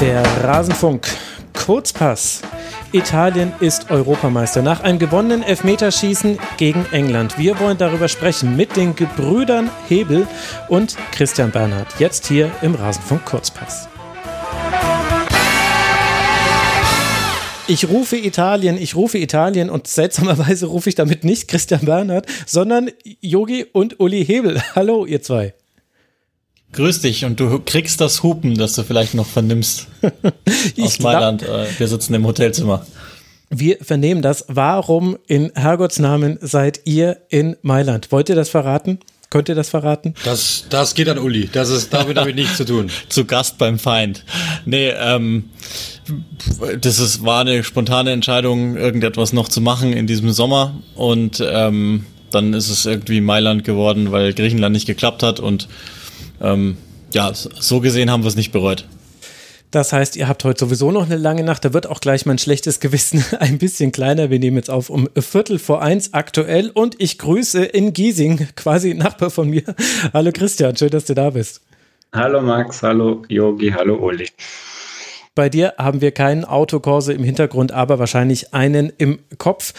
Der Rasenfunk Kurzpass. Italien ist Europameister nach einem gewonnenen Elfmeterschießen gegen England. Wir wollen darüber sprechen mit den Gebrüdern Hebel und Christian Bernhard. Jetzt hier im Rasenfunk Kurzpass. Ich rufe Italien, ich rufe Italien und seltsamerweise rufe ich damit nicht Christian Bernhard, sondern Yogi und Uli Hebel. Hallo, ihr zwei. Grüß dich und du kriegst das Hupen, das du vielleicht noch vernimmst aus Mailand. Äh, wir sitzen im Hotelzimmer. Wir vernehmen das. Warum in Herrgottsnamen seid ihr in Mailand? Wollt ihr das verraten? Könnt ihr das verraten? Das, das geht an Uli. Das ist, damit habe ich nichts zu tun. zu Gast beim Feind. Nee, ähm, das ist, war eine spontane Entscheidung, irgendetwas noch zu machen in diesem Sommer. Und ähm, dann ist es irgendwie Mailand geworden, weil Griechenland nicht geklappt hat. Und ähm, ja, so gesehen haben wir es nicht bereut. Das heißt, ihr habt heute sowieso noch eine lange Nacht. Da wird auch gleich mein schlechtes Gewissen ein bisschen kleiner. Wir nehmen jetzt auf um Viertel vor eins aktuell und ich grüße in Giesing, quasi Nachbar von mir. Hallo Christian, schön, dass du da bist. Hallo Max, hallo Yogi, hallo Uli. Bei dir haben wir keinen Autokorse im Hintergrund, aber wahrscheinlich einen im Kopf.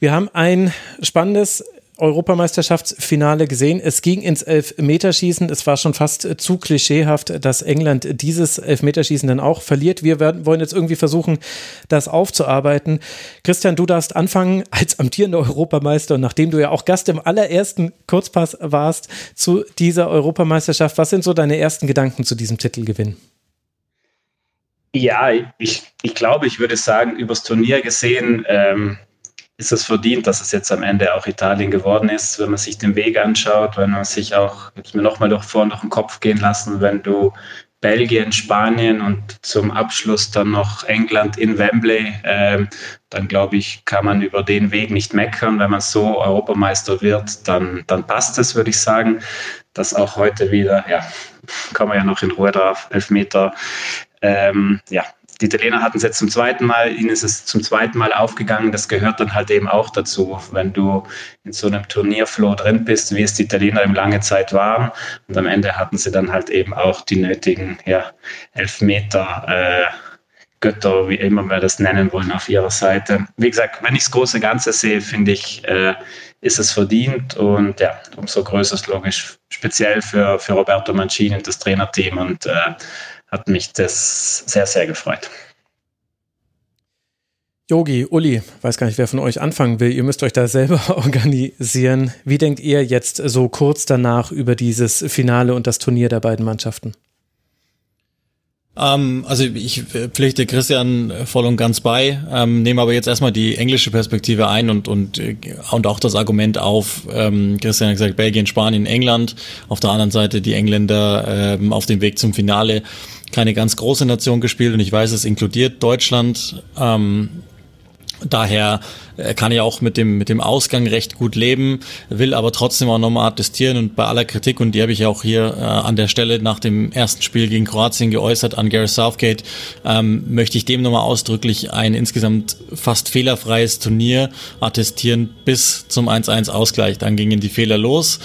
Wir haben ein spannendes Europameisterschaftsfinale gesehen. Es ging ins Elfmeterschießen. Es war schon fast zu klischeehaft, dass England dieses Elfmeterschießen dann auch verliert. Wir werden, wollen jetzt irgendwie versuchen, das aufzuarbeiten. Christian, du darfst anfangen als amtierender Europameister und nachdem du ja auch Gast im allerersten Kurzpass warst zu dieser Europameisterschaft. Was sind so deine ersten Gedanken zu diesem Titelgewinn? Ja, ich, ich glaube, ich würde sagen, übers Turnier gesehen, ähm, ist es verdient, dass es jetzt am Ende auch Italien geworden ist, wenn man sich den Weg anschaut, wenn man sich auch, ich mir nochmal durch vor durch den Kopf gehen lassen, wenn du Belgien, Spanien und zum Abschluss dann noch England in Wembley, äh, dann glaube ich, kann man über den Weg nicht meckern. Wenn man so Europameister wird, dann, dann passt es, würde ich sagen. Dass auch heute wieder, ja, kommen wir ja noch in Ruhe drauf, Elfmeter, ähm, ja, die Italiener hatten es jetzt zum zweiten Mal, ihnen ist es zum zweiten Mal aufgegangen. Das gehört dann halt eben auch dazu, wenn du in so einem Turnierflow drin bist, wie es die Italiener eben lange Zeit waren. Und am Ende hatten sie dann halt eben auch die nötigen ja, Elfmeter. Äh, Götter, wie immer wir das nennen wollen, auf ihrer Seite. Wie gesagt, wenn ich das große Ganze sehe, finde ich, äh, ist es verdient und ja, umso größer ist logisch, speziell für, für Roberto Mancini und das Trainerteam und äh, hat mich das sehr, sehr gefreut. Yogi, Uli, weiß gar nicht, wer von euch anfangen will. Ihr müsst euch da selber organisieren. Wie denkt ihr jetzt so kurz danach über dieses Finale und das Turnier der beiden Mannschaften? Ähm, also ich pflichte Christian voll und ganz bei, ähm, nehme aber jetzt erstmal die englische Perspektive ein und, und, und auch das Argument auf, ähm, Christian hat gesagt, Belgien, Spanien, England, auf der anderen Seite die Engländer ähm, auf dem Weg zum Finale keine ganz große Nation gespielt und ich weiß, es inkludiert Deutschland. Ähm, daher er kann ja auch mit dem, mit dem Ausgang recht gut leben, will aber trotzdem auch nochmal attestieren und bei aller Kritik, und die habe ich ja auch hier äh, an der Stelle nach dem ersten Spiel gegen Kroatien geäußert an Gareth Southgate, ähm, möchte ich dem nochmal ausdrücklich ein insgesamt fast fehlerfreies Turnier attestieren bis zum 1-1 Ausgleich. Dann gingen die Fehler los.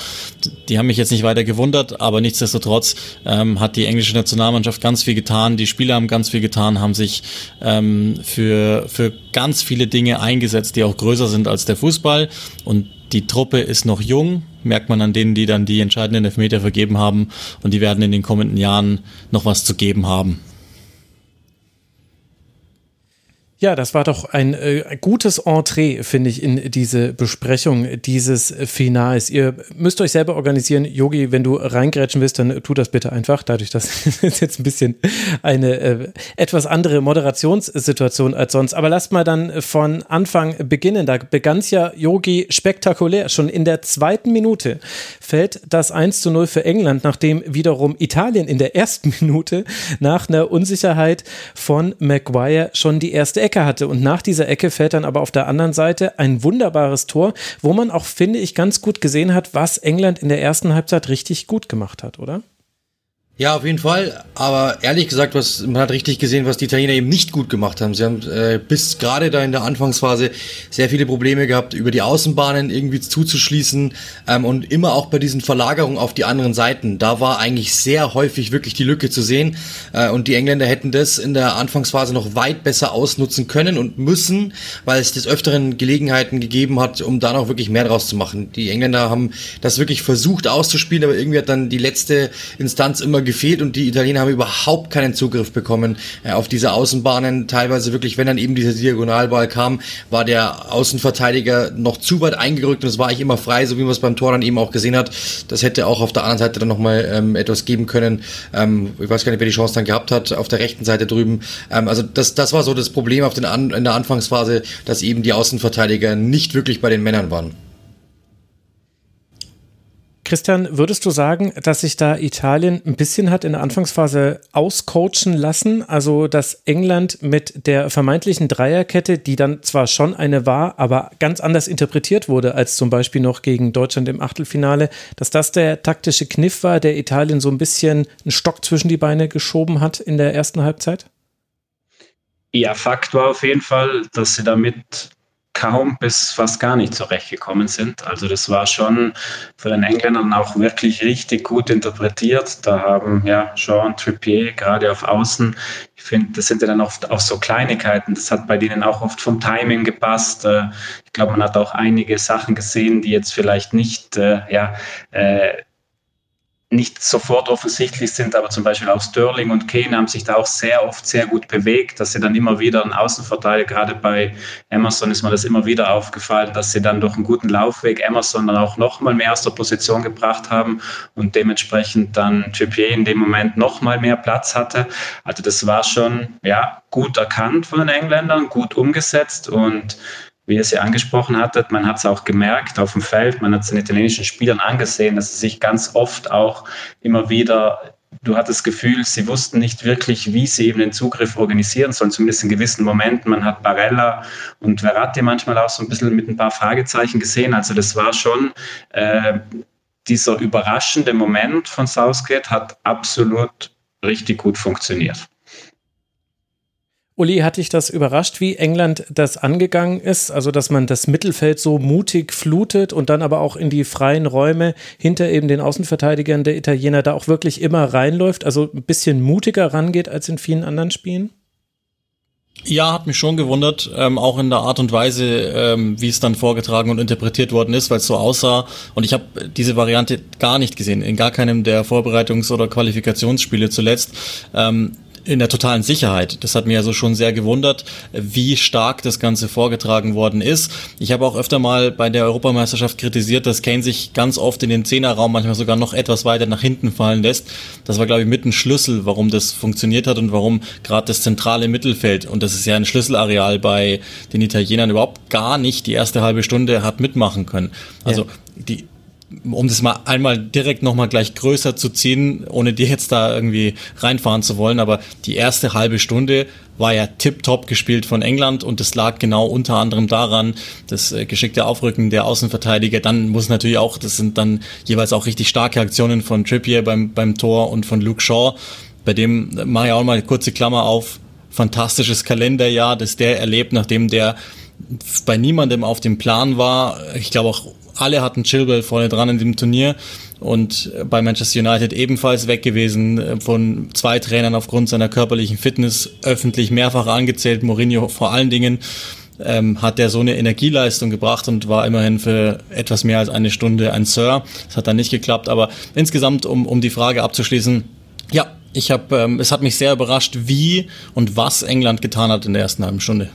Die haben mich jetzt nicht weiter gewundert, aber nichtsdestotrotz ähm, hat die englische Nationalmannschaft ganz viel getan, die Spieler haben ganz viel getan, haben sich ähm, für, für ganz viele Dinge eingesetzt, die auch größer sind als der Fußball. Und die Truppe ist noch jung, merkt man an denen, die dann die entscheidenden Elfmeter vergeben haben. Und die werden in den kommenden Jahren noch was zu geben haben. Ja, das war doch ein äh, gutes Entree, finde ich, in diese Besprechung dieses Finals. Ihr müsst euch selber organisieren. Yogi, wenn du reingrätschen willst, dann tu das bitte einfach. Dadurch, dass es jetzt ein bisschen eine äh, etwas andere Moderationssituation als sonst. Aber lasst mal dann von Anfang beginnen. Da begann es ja Yogi spektakulär. Schon in der zweiten Minute fällt das 1 zu 0 für England, nachdem wiederum Italien in der ersten Minute nach einer Unsicherheit von Maguire schon die erste Ecke Ecke hatte. Und nach dieser Ecke fällt dann aber auf der anderen Seite ein wunderbares Tor, wo man auch, finde ich, ganz gut gesehen hat, was England in der ersten Halbzeit richtig gut gemacht hat, oder? Ja, auf jeden Fall. Aber ehrlich gesagt, was, man hat richtig gesehen, was die Italiener eben nicht gut gemacht haben. Sie haben äh, bis gerade da in der Anfangsphase sehr viele Probleme gehabt, über die Außenbahnen irgendwie zuzuschließen ähm, und immer auch bei diesen Verlagerungen auf die anderen Seiten. Da war eigentlich sehr häufig wirklich die Lücke zu sehen. Äh, und die Engländer hätten das in der Anfangsphase noch weit besser ausnutzen können und müssen, weil es des Öfteren Gelegenheiten gegeben hat, um da noch wirklich mehr draus zu machen. Die Engländer haben das wirklich versucht auszuspielen, aber irgendwie hat dann die letzte Instanz immer gefehlt und die Italiener haben überhaupt keinen Zugriff bekommen äh, auf diese Außenbahnen. Teilweise wirklich, wenn dann eben dieser Diagonalball kam, war der Außenverteidiger noch zu weit eingerückt und es war eigentlich immer frei, so wie man es beim Tor dann eben auch gesehen hat. Das hätte auch auf der anderen Seite dann nochmal ähm, etwas geben können. Ähm, ich weiß gar nicht, wer die Chance dann gehabt hat, auf der rechten Seite drüben. Ähm, also das, das war so das Problem auf den An in der Anfangsphase, dass eben die Außenverteidiger nicht wirklich bei den Männern waren. Christian, würdest du sagen, dass sich da Italien ein bisschen hat in der Anfangsphase auscoachen lassen? Also, dass England mit der vermeintlichen Dreierkette, die dann zwar schon eine war, aber ganz anders interpretiert wurde als zum Beispiel noch gegen Deutschland im Achtelfinale, dass das der taktische Kniff war, der Italien so ein bisschen einen Stock zwischen die Beine geschoben hat in der ersten Halbzeit? Ja, Fakt war auf jeden Fall, dass sie damit kaum bis fast gar nicht zurechtgekommen sind. Also das war schon für den Engländern auch wirklich richtig gut interpretiert. Da haben ja Jean Trippier gerade auf Außen, ich finde, das sind ja dann oft auch so Kleinigkeiten. Das hat bei denen auch oft vom Timing gepasst. Äh, ich glaube, man hat auch einige Sachen gesehen, die jetzt vielleicht nicht äh, ja, äh, nicht sofort offensichtlich sind, aber zum Beispiel auch Sterling und Kane haben sich da auch sehr oft sehr gut bewegt, dass sie dann immer wieder einen Außenverteidiger, gerade bei Emerson ist mir das immer wieder aufgefallen, dass sie dann durch einen guten Laufweg Emerson dann auch nochmal mehr aus der Position gebracht haben und dementsprechend dann Trippier in dem Moment nochmal mehr Platz hatte. Also das war schon, ja, gut erkannt von den Engländern, gut umgesetzt und wie ihr ja angesprochen hattet, man hat es auch gemerkt auf dem Feld, man hat es den italienischen Spielern angesehen, dass sie sich ganz oft auch immer wieder, du hattest das Gefühl, sie wussten nicht wirklich, wie sie eben den Zugriff organisieren sollen, zumindest in gewissen Momenten. Man hat Barella und Verratti manchmal auch so ein bisschen mit ein paar Fragezeichen gesehen. Also das war schon äh, dieser überraschende Moment von Southgate hat absolut richtig gut funktioniert. Uli, hat dich das überrascht, wie England das angegangen ist? Also, dass man das Mittelfeld so mutig flutet und dann aber auch in die freien Räume hinter eben den Außenverteidigern der Italiener da auch wirklich immer reinläuft, also ein bisschen mutiger rangeht als in vielen anderen Spielen? Ja, hat mich schon gewundert, ähm, auch in der Art und Weise, ähm, wie es dann vorgetragen und interpretiert worden ist, weil es so aussah. Und ich habe diese Variante gar nicht gesehen, in gar keinem der Vorbereitungs- oder Qualifikationsspiele zuletzt. Ähm, in der totalen Sicherheit. Das hat mir also schon sehr gewundert, wie stark das Ganze vorgetragen worden ist. Ich habe auch öfter mal bei der Europameisterschaft kritisiert, dass Kane sich ganz oft in den Zehnerraum manchmal sogar noch etwas weiter nach hinten fallen lässt. Das war, glaube ich, mit ein Schlüssel, warum das funktioniert hat und warum gerade das zentrale Mittelfeld, und das ist ja ein Schlüsselareal bei den Italienern, überhaupt gar nicht die erste halbe Stunde hat mitmachen können. Also ja. die um das mal einmal direkt nochmal gleich größer zu ziehen, ohne dir jetzt da irgendwie reinfahren zu wollen, aber die erste halbe Stunde war ja tipptopp gespielt von England und das lag genau unter anderem daran, das äh, geschickte Aufrücken der Außenverteidiger. Dann muss natürlich auch, das sind dann jeweils auch richtig starke Aktionen von Trippier beim, beim Tor und von Luke Shaw. Bei dem äh, mache ich auch mal eine kurze Klammer auf. Fantastisches Kalenderjahr, das der erlebt, nachdem der bei niemandem auf dem Plan war. Ich glaube auch alle hatten Chilwell vorne dran in dem Turnier und bei Manchester United ebenfalls weg gewesen, äh, von zwei Trainern aufgrund seiner körperlichen Fitness öffentlich mehrfach angezählt, Mourinho vor allen Dingen. Ähm, hat der so eine Energieleistung gebracht und war immerhin für etwas mehr als eine Stunde ein Sir. Das hat dann nicht geklappt, aber insgesamt, um, um die Frage abzuschließen, ja, ich habe, ähm, es hat mich sehr überrascht, wie und was England getan hat in der ersten halben Stunde.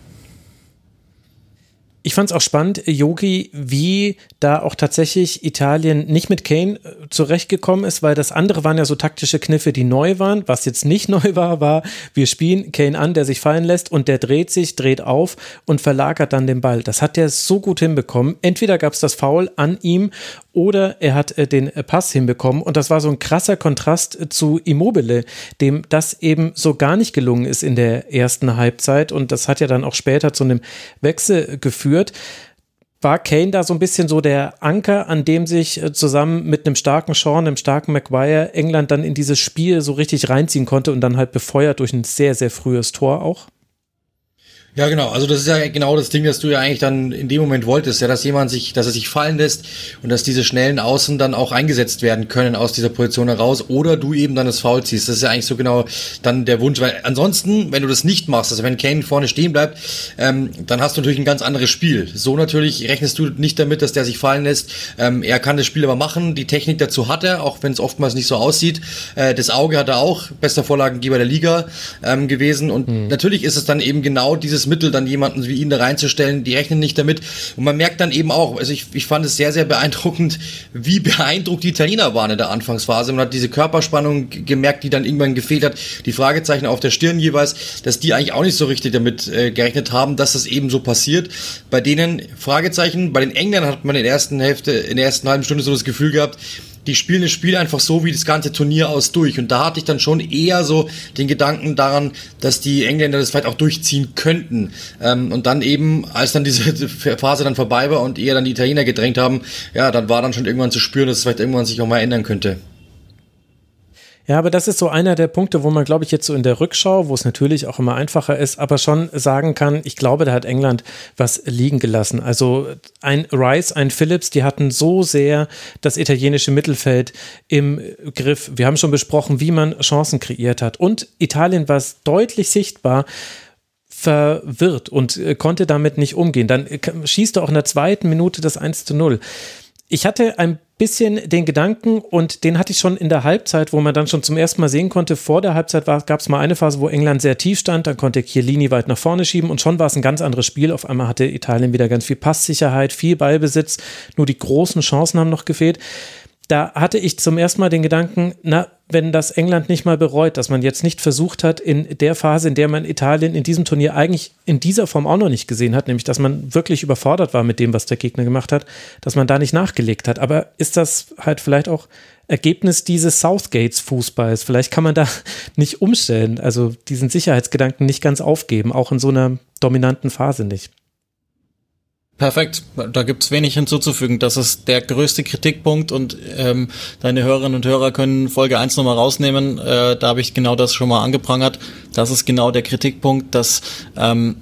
Ich fand es auch spannend, Yogi, wie da auch tatsächlich Italien nicht mit Kane äh, zurechtgekommen ist, weil das andere waren ja so taktische Kniffe, die neu waren. Was jetzt nicht neu war, war, wir spielen Kane an, der sich fallen lässt und der dreht sich, dreht auf und verlagert dann den Ball. Das hat der so gut hinbekommen. Entweder gab es das Foul an ihm oder er hat äh, den äh, Pass hinbekommen und das war so ein krasser Kontrast äh, zu Immobile, dem das eben so gar nicht gelungen ist in der ersten Halbzeit und das hat ja dann auch später zu einem Wechsel geführt. war Kane da so ein bisschen so der Anker, an dem sich zusammen mit einem starken Sean, einem starken Maguire England dann in dieses Spiel so richtig reinziehen konnte und dann halt befeuert durch ein sehr, sehr frühes Tor auch? Ja, genau. Also das ist ja genau das Ding, das du ja eigentlich dann in dem Moment wolltest, ja, dass jemand sich, dass er sich fallen lässt und dass diese schnellen Außen dann auch eingesetzt werden können aus dieser Position heraus oder du eben dann das Foul ziehst. Das ist ja eigentlich so genau dann der Wunsch, weil ansonsten, wenn du das nicht machst, also wenn Kane vorne stehen bleibt, ähm, dann hast du natürlich ein ganz anderes Spiel. So natürlich rechnest du nicht damit, dass der sich fallen lässt. Ähm, er kann das Spiel aber machen, die Technik dazu hat er, auch wenn es oftmals nicht so aussieht. Äh, das Auge hat er auch, bester Vorlagengeber der Liga ähm, gewesen und mhm. natürlich ist es dann eben genau dieses Mittel, dann jemanden wie ihn da reinzustellen, die rechnen nicht damit. Und man merkt dann eben auch, also ich, ich fand es sehr, sehr beeindruckend, wie beeindruckt die Italiener waren in der Anfangsphase. Man hat diese Körperspannung gemerkt, die dann irgendwann gefehlt hat, die Fragezeichen auf der Stirn jeweils, dass die eigentlich auch nicht so richtig damit äh, gerechnet haben, dass das eben so passiert. Bei denen Fragezeichen, bei den Engländern hat man in der ersten Hälfte, in der ersten halben Stunde so das Gefühl gehabt, die spielen das Spiel einfach so wie das ganze Turnier aus durch. Und da hatte ich dann schon eher so den Gedanken daran, dass die Engländer das vielleicht auch durchziehen könnten. Ähm, und dann eben, als dann diese Phase dann vorbei war und eher dann die Italiener gedrängt haben, ja, dann war dann schon irgendwann zu spüren, dass es vielleicht irgendwann sich auch mal ändern könnte. Ja, aber das ist so einer der Punkte, wo man, glaube ich, jetzt so in der Rückschau, wo es natürlich auch immer einfacher ist, aber schon sagen kann, ich glaube, da hat England was liegen gelassen. Also ein Rice, ein Phillips, die hatten so sehr das italienische Mittelfeld im Griff. Wir haben schon besprochen, wie man Chancen kreiert hat. Und Italien war es deutlich sichtbar, verwirrt und äh, konnte damit nicht umgehen. Dann äh, schießt er auch in der zweiten Minute das 1 zu 0 ich hatte ein bisschen den Gedanken und den hatte ich schon in der Halbzeit, wo man dann schon zum ersten Mal sehen konnte, vor der Halbzeit gab es mal eine Phase, wo England sehr tief stand, dann konnte Chiellini weit nach vorne schieben und schon war es ein ganz anderes Spiel. Auf einmal hatte Italien wieder ganz viel Passsicherheit, viel Ballbesitz, nur die großen Chancen haben noch gefehlt da hatte ich zum ersten Mal den Gedanken, na, wenn das England nicht mal bereut, dass man jetzt nicht versucht hat, in der Phase, in der man Italien in diesem Turnier eigentlich in dieser Form auch noch nicht gesehen hat, nämlich dass man wirklich überfordert war mit dem, was der Gegner gemacht hat, dass man da nicht nachgelegt hat. Aber ist das halt vielleicht auch Ergebnis dieses Southgates Fußballs? Vielleicht kann man da nicht umstellen, also diesen Sicherheitsgedanken nicht ganz aufgeben, auch in so einer dominanten Phase nicht. Perfekt, da gibt's wenig hinzuzufügen. Das ist der größte Kritikpunkt und ähm, deine Hörerinnen und Hörer können Folge 1 nochmal rausnehmen. Äh, da habe ich genau das schon mal angeprangert. Das ist genau der Kritikpunkt, dass ähm,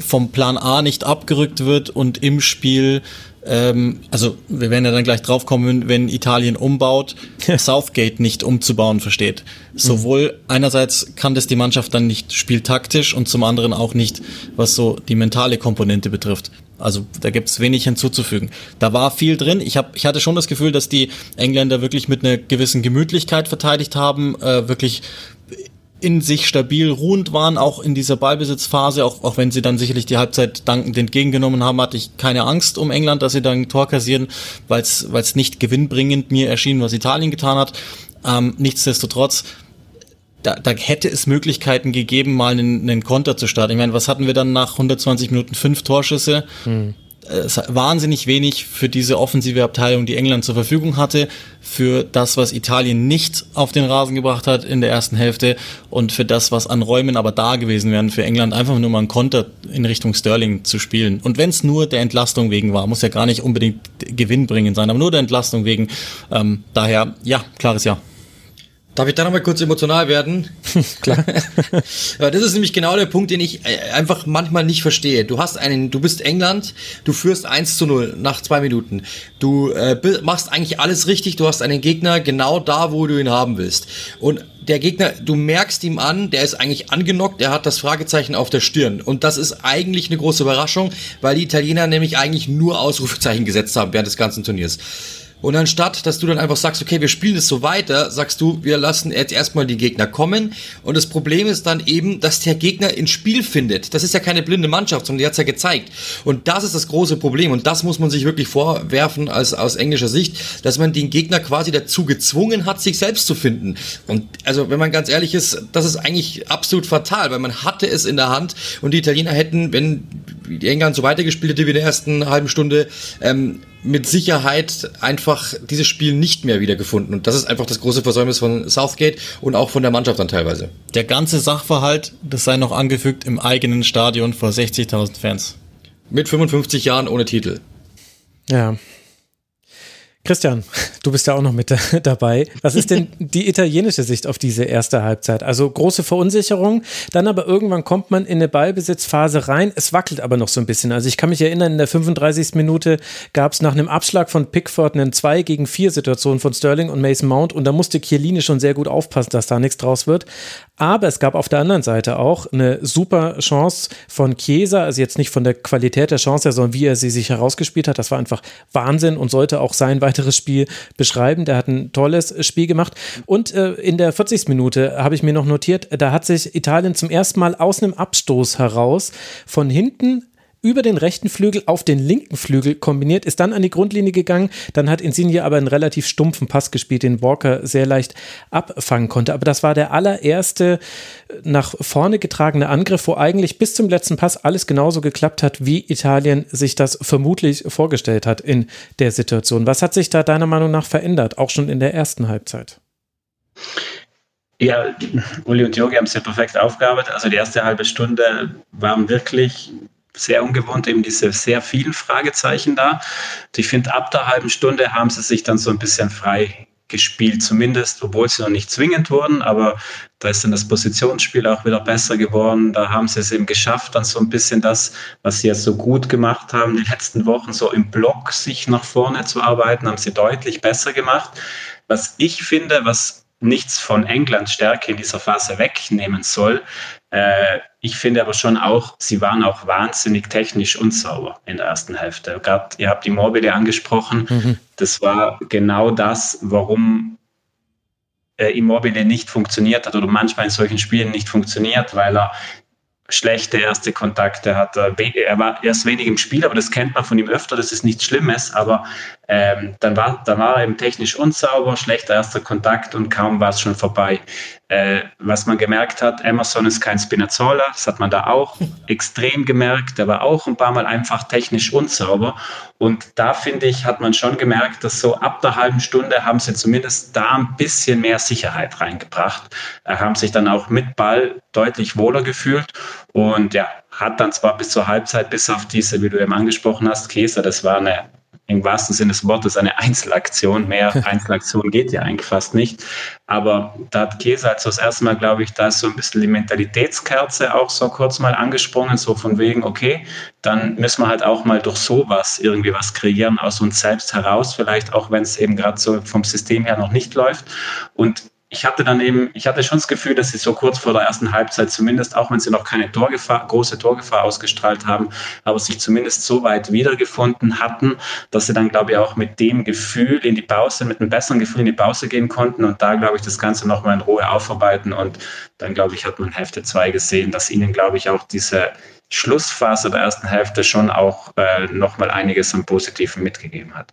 vom Plan A nicht abgerückt wird und im Spiel ähm, also wir werden ja dann gleich draufkommen, wenn Italien umbaut, Southgate nicht umzubauen versteht. Sowohl einerseits kann das die Mannschaft dann nicht spieltaktisch und zum anderen auch nicht, was so die mentale Komponente betrifft. Also da gibt's wenig hinzuzufügen. Da war viel drin. Ich, hab, ich hatte schon das Gefühl, dass die Engländer wirklich mit einer gewissen Gemütlichkeit verteidigt haben, äh, wirklich in sich stabil ruhend waren, auch in dieser Ballbesitzphase, auch, auch wenn sie dann sicherlich die Halbzeit dankend entgegengenommen haben, hatte ich keine Angst um England, dass sie dann ein Tor kassieren, weil es nicht gewinnbringend mir erschien, was Italien getan hat. Ähm, nichtsdestotrotz, da, da hätte es Möglichkeiten gegeben, mal einen, einen Konter zu starten. Ich meine, was hatten wir dann nach 120 Minuten? Fünf Torschüsse. Hm. Es wahnsinnig wenig für diese offensive Abteilung, die England zur Verfügung hatte, für das, was Italien nicht auf den Rasen gebracht hat in der ersten Hälfte und für das, was an Räumen aber da gewesen wären, für England einfach nur mal einen Konter in Richtung Sterling zu spielen. Und wenn es nur der Entlastung wegen war, muss ja gar nicht unbedingt Gewinn bringen sein, aber nur der Entlastung wegen. Ähm, daher, ja, klares Ja. Darf ich da nochmal kurz emotional werden? Klar. Aber das ist nämlich genau der Punkt, den ich äh, einfach manchmal nicht verstehe. Du hast einen, du bist England, du führst 1 zu 0 nach zwei Minuten. Du äh, machst eigentlich alles richtig, du hast einen Gegner genau da, wo du ihn haben willst. Und der Gegner, du merkst ihm an, der ist eigentlich angenockt, der hat das Fragezeichen auf der Stirn. Und das ist eigentlich eine große Überraschung, weil die Italiener nämlich eigentlich nur Ausrufezeichen gesetzt haben während des ganzen Turniers. Und anstatt, dass du dann einfach sagst, okay, wir spielen es so weiter, sagst du, wir lassen jetzt erstmal die Gegner kommen. Und das Problem ist dann eben, dass der Gegner ins Spiel findet. Das ist ja keine blinde Mannschaft, sondern die hat's ja gezeigt. Und das ist das große Problem. Und das muss man sich wirklich vorwerfen als, aus englischer Sicht, dass man den Gegner quasi dazu gezwungen hat, sich selbst zu finden. Und also, wenn man ganz ehrlich ist, das ist eigentlich absolut fatal, weil man hatte es in der Hand und die Italiener hätten, wenn die England so weitergespielt hätte wie in der ersten halben Stunde, ähm, mit Sicherheit einfach dieses Spiel nicht mehr wiedergefunden. Und das ist einfach das große Versäumnis von Southgate und auch von der Mannschaft dann teilweise. Der ganze Sachverhalt, das sei noch angefügt, im eigenen Stadion vor 60.000 Fans. Mit 55 Jahren ohne Titel. Ja. Christian, du bist ja auch noch mit dabei. Was ist denn die italienische Sicht auf diese erste Halbzeit? Also große Verunsicherung, dann aber irgendwann kommt man in eine Ballbesitzphase rein. Es wackelt aber noch so ein bisschen. Also ich kann mich erinnern, in der 35. Minute gab es nach einem Abschlag von Pickford einen 2 gegen 4 Situation von Sterling und Mason Mount und da musste Chiellini schon sehr gut aufpassen, dass da nichts draus wird. Aber es gab auf der anderen Seite auch eine super Chance von Chiesa, also jetzt nicht von der Qualität der Chance, sondern wie er sie sich herausgespielt hat. Das war einfach Wahnsinn und sollte auch sein weiteres Spiel beschreiben. Der hat ein tolles Spiel gemacht. Und äh, in der 40. Minute habe ich mir noch notiert, da hat sich Italien zum ersten Mal aus einem Abstoß heraus von hinten über den rechten Flügel auf den linken Flügel kombiniert, ist dann an die Grundlinie gegangen. Dann hat Insigne aber einen relativ stumpfen Pass gespielt, den Walker sehr leicht abfangen konnte. Aber das war der allererste äh, nach vorne getragene Angriff, wo eigentlich bis zum letzten Pass alles genauso geklappt hat, wie Italien sich das vermutlich vorgestellt hat in der Situation. Was hat sich da deiner Meinung nach verändert, auch schon in der ersten Halbzeit? Ja, Uli und Jogi haben es ja perfekt aufgearbeitet. Also die erste halbe Stunde waren wirklich sehr ungewohnt, eben diese sehr vielen Fragezeichen da. Und ich finde, ab der halben Stunde haben sie sich dann so ein bisschen frei gespielt, zumindest, obwohl sie noch nicht zwingend wurden, aber da ist dann das Positionsspiel auch wieder besser geworden. Da haben sie es eben geschafft, dann so ein bisschen das, was sie jetzt so gut gemacht haben, die letzten Wochen so im Block sich nach vorne zu arbeiten, haben sie deutlich besser gemacht. Was ich finde, was nichts von Englands Stärke in dieser Phase wegnehmen soll, äh, ich finde aber schon auch, sie waren auch wahnsinnig technisch unsauber in der ersten Hälfte. Gerade, ihr habt die Mobile angesprochen. Mhm. Das war genau das, warum äh, Immobile nicht funktioniert hat oder manchmal in solchen Spielen nicht funktioniert, weil er schlechte erste Kontakte hat. Er war erst wenig im Spiel, aber das kennt man von ihm öfter, das ist nichts Schlimmes, aber ähm, dann, war, dann war er eben technisch unsauber, schlechter erster Kontakt und kaum war es schon vorbei. Äh, was man gemerkt hat, Emerson ist kein Spinazzola, das hat man da auch extrem gemerkt, der war auch ein paar Mal einfach technisch unsauber. Und da finde ich, hat man schon gemerkt, dass so ab der halben Stunde haben sie zumindest da ein bisschen mehr Sicherheit reingebracht, äh, haben sich dann auch mit Ball deutlich wohler gefühlt und ja, hat dann zwar bis zur Halbzeit, bis auf diese, wie du eben angesprochen hast, Käse, das war eine im wahrsten Sinne des Wortes eine Einzelaktion. Mehr Einzelaktion geht ja eigentlich fast nicht. Aber da hat Käse halt so das erste Mal, glaube ich, da ist so ein bisschen die Mentalitätskerze auch so kurz mal angesprungen, so von wegen, okay, dann müssen wir halt auch mal durch sowas irgendwie was kreieren aus uns selbst heraus, vielleicht auch wenn es eben gerade so vom System her noch nicht läuft. Und ich hatte dann eben, ich hatte schon das Gefühl, dass sie so kurz vor der ersten Halbzeit zumindest, auch wenn sie noch keine Torgefahr, große Torgefahr ausgestrahlt haben, aber sich zumindest so weit wiedergefunden hatten, dass sie dann, glaube ich, auch mit dem Gefühl in die Pause, mit einem besseren Gefühl in die Pause gehen konnten und da, glaube ich, das Ganze nochmal in Ruhe aufarbeiten und dann, glaube ich, hat man Hälfte 2 gesehen, dass ihnen, glaube ich, auch diese Schlussphase der ersten Hälfte schon auch äh, nochmal einiges an Positiven mitgegeben hat.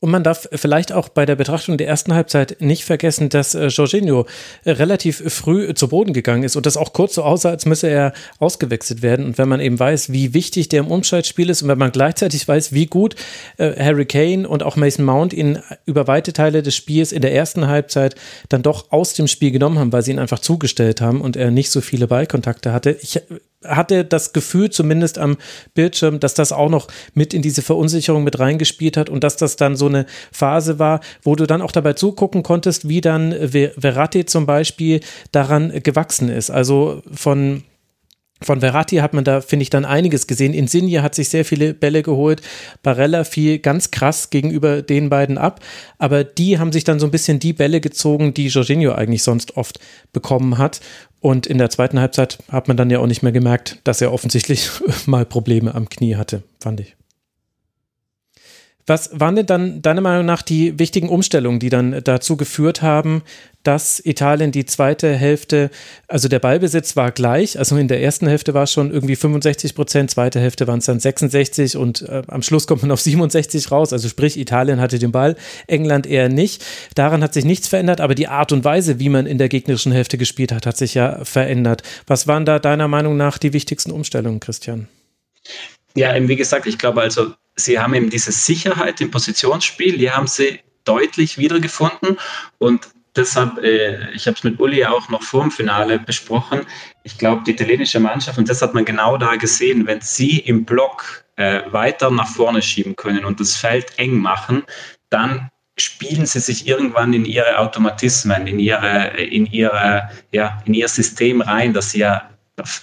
Und man darf vielleicht auch bei der Betrachtung der ersten Halbzeit nicht vergessen, dass äh, Jorginho äh, relativ früh zu Boden gegangen ist und das auch kurz so aussah, als müsse er ausgewechselt werden. Und wenn man eben weiß, wie wichtig der im Umschaltspiel ist und wenn man gleichzeitig weiß, wie gut äh, Harry Kane und auch Mason Mount ihn über weite Teile des Spiels in der ersten Halbzeit dann doch aus dem Spiel genommen haben, weil sie ihn einfach zugestellt haben und er nicht so viele Ballkontakte hatte. Ich hatte das Gefühl, zumindest am Bildschirm, dass das auch noch mit in diese Verunsicherung mit reingespielt hat und dass das dann so eine Phase war, wo du dann auch dabei zugucken konntest, wie dann Verratti zum Beispiel daran gewachsen ist. Also von von Verratti hat man da, finde ich, dann einiges gesehen. Insigne hat sich sehr viele Bälle geholt. Barella fiel ganz krass gegenüber den beiden ab. Aber die haben sich dann so ein bisschen die Bälle gezogen, die Jorginho eigentlich sonst oft bekommen hat. Und in der zweiten Halbzeit hat man dann ja auch nicht mehr gemerkt, dass er offensichtlich mal Probleme am Knie hatte, fand ich. Was waren denn dann deiner Meinung nach die wichtigen Umstellungen, die dann dazu geführt haben, dass Italien die zweite Hälfte, also der Ballbesitz war gleich, also in der ersten Hälfte war es schon irgendwie 65 Prozent, zweite Hälfte waren es dann 66 und äh, am Schluss kommt man auf 67 raus, also sprich Italien hatte den Ball, England eher nicht. Daran hat sich nichts verändert, aber die Art und Weise, wie man in der gegnerischen Hälfte gespielt hat, hat sich ja verändert. Was waren da deiner Meinung nach die wichtigsten Umstellungen, Christian? Ja, wie gesagt, ich glaube also, sie haben eben diese Sicherheit im Positionsspiel, die haben sie deutlich wiedergefunden. Und deshalb, äh, ich habe es mit Uli auch noch vor dem Finale besprochen, ich glaube, die italienische Mannschaft, und das hat man genau da gesehen, wenn sie im Block äh, weiter nach vorne schieben können und das Feld eng machen, dann spielen sie sich irgendwann in ihre Automatismen, in ihre, in ihre, ja, in ihr System rein, dass sie ja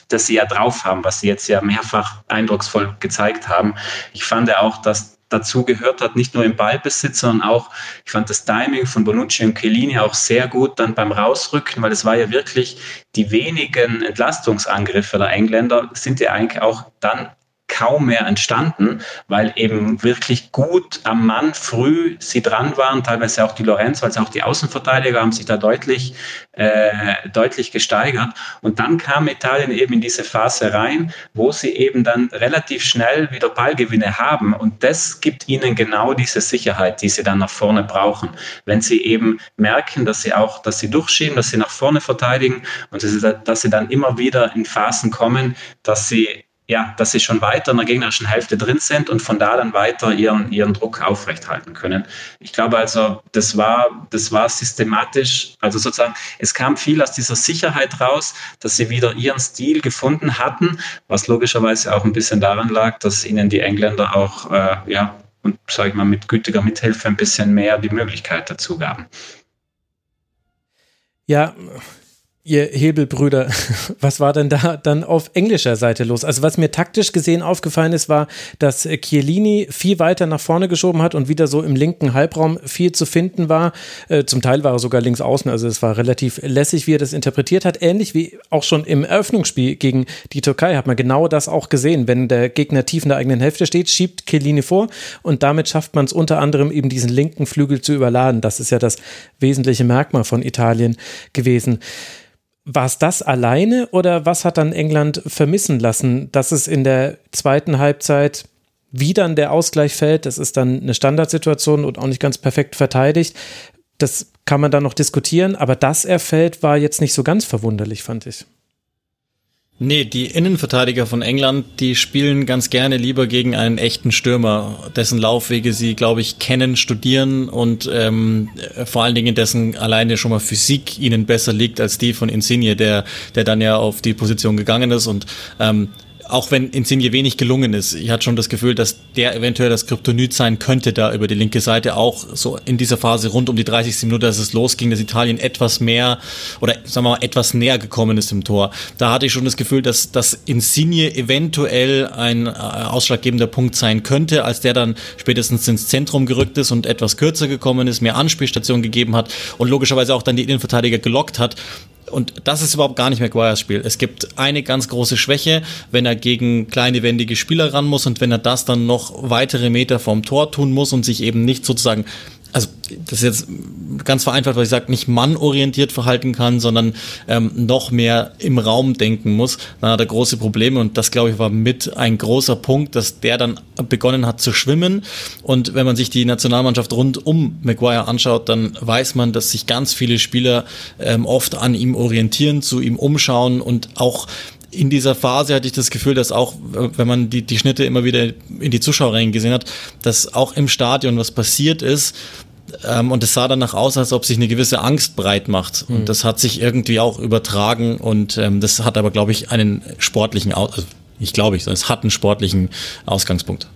das sie ja drauf haben, was sie jetzt ja mehrfach eindrucksvoll gezeigt haben. Ich fand ja auch, dass dazu gehört hat, nicht nur im Ballbesitz, sondern auch, ich fand das Timing von Bonucci und Chiellini auch sehr gut dann beim Rausrücken, weil es war ja wirklich die wenigen Entlastungsangriffe der Engländer sind ja eigentlich auch dann kaum mehr entstanden, weil eben wirklich gut am Mann früh sie dran waren, teilweise auch die Lorenz, also auch die Außenverteidiger haben sich da deutlich, äh, deutlich gesteigert. Und dann kam Italien eben in diese Phase rein, wo sie eben dann relativ schnell wieder Ballgewinne haben. Und das gibt ihnen genau diese Sicherheit, die sie dann nach vorne brauchen. Wenn sie eben merken, dass sie auch, dass sie durchschieben, dass sie nach vorne verteidigen und dass sie dann immer wieder in Phasen kommen, dass sie ja, dass sie schon weiter in der gegnerischen Hälfte drin sind und von da dann weiter ihren, ihren Druck aufrechthalten können. Ich glaube also, das war, das war systematisch, also sozusagen, es kam viel aus dieser Sicherheit raus, dass sie wieder ihren Stil gefunden hatten, was logischerweise auch ein bisschen daran lag, dass ihnen die Engländer auch, äh, ja, und sage ich mal, mit gütiger Mithilfe ein bisschen mehr die Möglichkeit dazu gaben. Ja, ihr Hebelbrüder, was war denn da dann auf englischer Seite los? Also was mir taktisch gesehen aufgefallen ist, war, dass Chiellini viel weiter nach vorne geschoben hat und wieder so im linken Halbraum viel zu finden war. Äh, zum Teil war er sogar links außen, also es war relativ lässig, wie er das interpretiert hat. Ähnlich wie auch schon im Eröffnungsspiel gegen die Türkei hat man genau das auch gesehen. Wenn der Gegner tief in der eigenen Hälfte steht, schiebt Chiellini vor und damit schafft man es unter anderem eben diesen linken Flügel zu überladen. Das ist ja das wesentliche Merkmal von Italien gewesen. War es das alleine oder was hat dann England vermissen lassen, dass es in der zweiten Halbzeit wie dann der Ausgleich fällt? Das ist dann eine Standardsituation und auch nicht ganz perfekt verteidigt. Das kann man dann noch diskutieren, aber dass er fällt, war jetzt nicht so ganz verwunderlich, fand ich. Nee, die Innenverteidiger von England, die spielen ganz gerne lieber gegen einen echten Stürmer, dessen Laufwege sie, glaube ich, kennen, studieren und ähm, vor allen Dingen dessen alleine schon mal Physik ihnen besser liegt als die von Insigne, der, der dann ja auf die Position gegangen ist. Und ähm, auch wenn Insigne wenig gelungen ist, ich hatte schon das Gefühl, dass der eventuell das Kryptonit sein könnte da über die linke Seite, auch so in dieser Phase rund um die 30. Minute, als es losging, dass Italien etwas mehr oder sagen wir mal etwas näher gekommen ist im Tor. Da hatte ich schon das Gefühl, dass, dass Insigne eventuell ein äh, ausschlaggebender Punkt sein könnte, als der dann spätestens ins Zentrum gerückt ist und etwas kürzer gekommen ist, mehr Anspielstation gegeben hat und logischerweise auch dann die Innenverteidiger gelockt hat und das ist überhaupt gar nicht Maguires Spiel. Es gibt eine ganz große Schwäche, wenn er gegen kleine wendige Spieler ran muss und wenn er das dann noch weitere Meter vom Tor tun muss und sich eben nicht sozusagen also das ist jetzt ganz vereinfacht, weil ich sage, nicht mannorientiert verhalten kann, sondern ähm, noch mehr im Raum denken muss, dann hat er große Probleme und das, glaube ich, war mit ein großer Punkt, dass der dann begonnen hat zu schwimmen und wenn man sich die Nationalmannschaft rund um Maguire anschaut, dann weiß man, dass sich ganz viele Spieler ähm, oft an ihm orientieren, zu ihm umschauen und auch in dieser Phase hatte ich das Gefühl, dass auch, wenn man die, die Schnitte immer wieder in die Zuschauerränge gesehen hat, dass auch im Stadion was passiert ist. Ähm, und es sah danach aus, als ob sich eine gewisse Angst breit macht. Mhm. Und das hat sich irgendwie auch übertragen. Und ähm, das hat aber, glaube ich, einen sportlichen, Aus also ich glaube ich, es hat einen sportlichen Ausgangspunkt.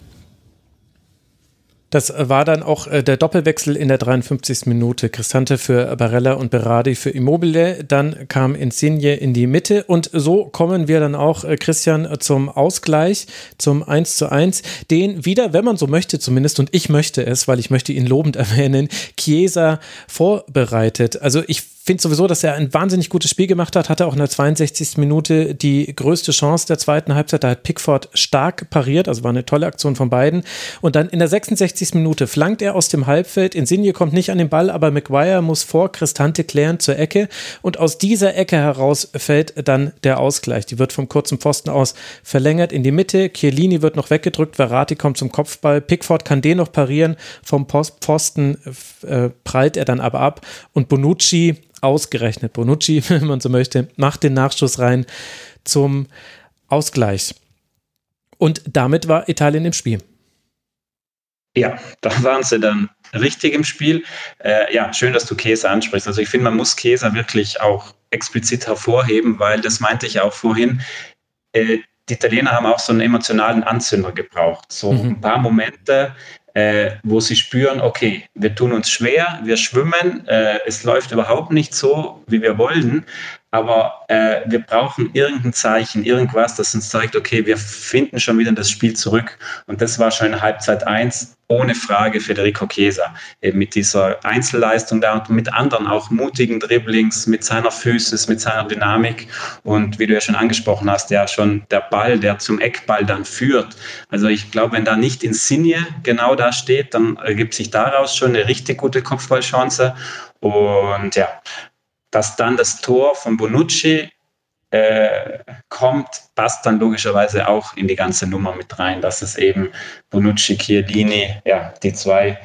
Das war dann auch äh, der Doppelwechsel in der 53. Minute. Cristante für Barella und Berardi für Immobile. Dann kam Insigne in die Mitte und so kommen wir dann auch, äh, Christian, zum Ausgleich, zum 1 zu 1, den wieder, wenn man so möchte zumindest, und ich möchte es, weil ich möchte ihn lobend erwähnen, Chiesa vorbereitet. Also ich finde sowieso, dass er ein wahnsinnig gutes Spiel gemacht hat. Hatte auch in der 62. Minute die größte Chance der zweiten Halbzeit. Da hat Pickford stark pariert, also war eine tolle Aktion von beiden. Und dann in der 66. Minute flankt er aus dem Halbfeld. Insigne kommt nicht an den Ball, aber Maguire muss vor Cristante klären zur Ecke. Und aus dieser Ecke heraus fällt dann der Ausgleich. Die wird vom kurzen Pfosten aus verlängert in die Mitte. Chiellini wird noch weggedrückt. Verratti kommt zum Kopfball. Pickford kann den noch parieren. Vom Pfosten äh, prallt er dann aber ab. Und Bonucci ausgerechnet Bonucci, wenn man so möchte, macht den Nachschuss rein zum Ausgleich. Und damit war Italien im Spiel. Ja, da waren sie dann richtig im Spiel. Äh, ja, schön, dass du Käse ansprichst. Also ich finde, man muss Käse wirklich auch explizit hervorheben, weil das meinte ich auch vorhin. Äh, die Italiener haben auch so einen emotionalen Anzünder gebraucht. So mhm. ein paar Momente, äh, wo sie spüren, okay, wir tun uns schwer, wir schwimmen, äh, es läuft überhaupt nicht so, wie wir wollen, aber äh, wir brauchen irgendein Zeichen, irgendwas, das uns zeigt, okay, wir finden schon wieder das Spiel zurück. Und das war schon in Halbzeit 1 ohne Frage Federico Chiesa. Eben mit dieser Einzelleistung da und mit anderen auch mutigen Dribblings, mit seiner Physis, mit seiner Dynamik. Und wie du ja schon angesprochen hast, ja schon der Ball, der zum Eckball dann führt. Also ich glaube, wenn da nicht Insigne genau da steht, dann ergibt sich daraus schon eine richtig gute Kopfballchance. Und ja, dass dann das Tor von Bonucci äh, kommt, passt dann logischerweise auch in die ganze Nummer mit rein, dass es eben Bonucci, Chiellini, ja, die zwei,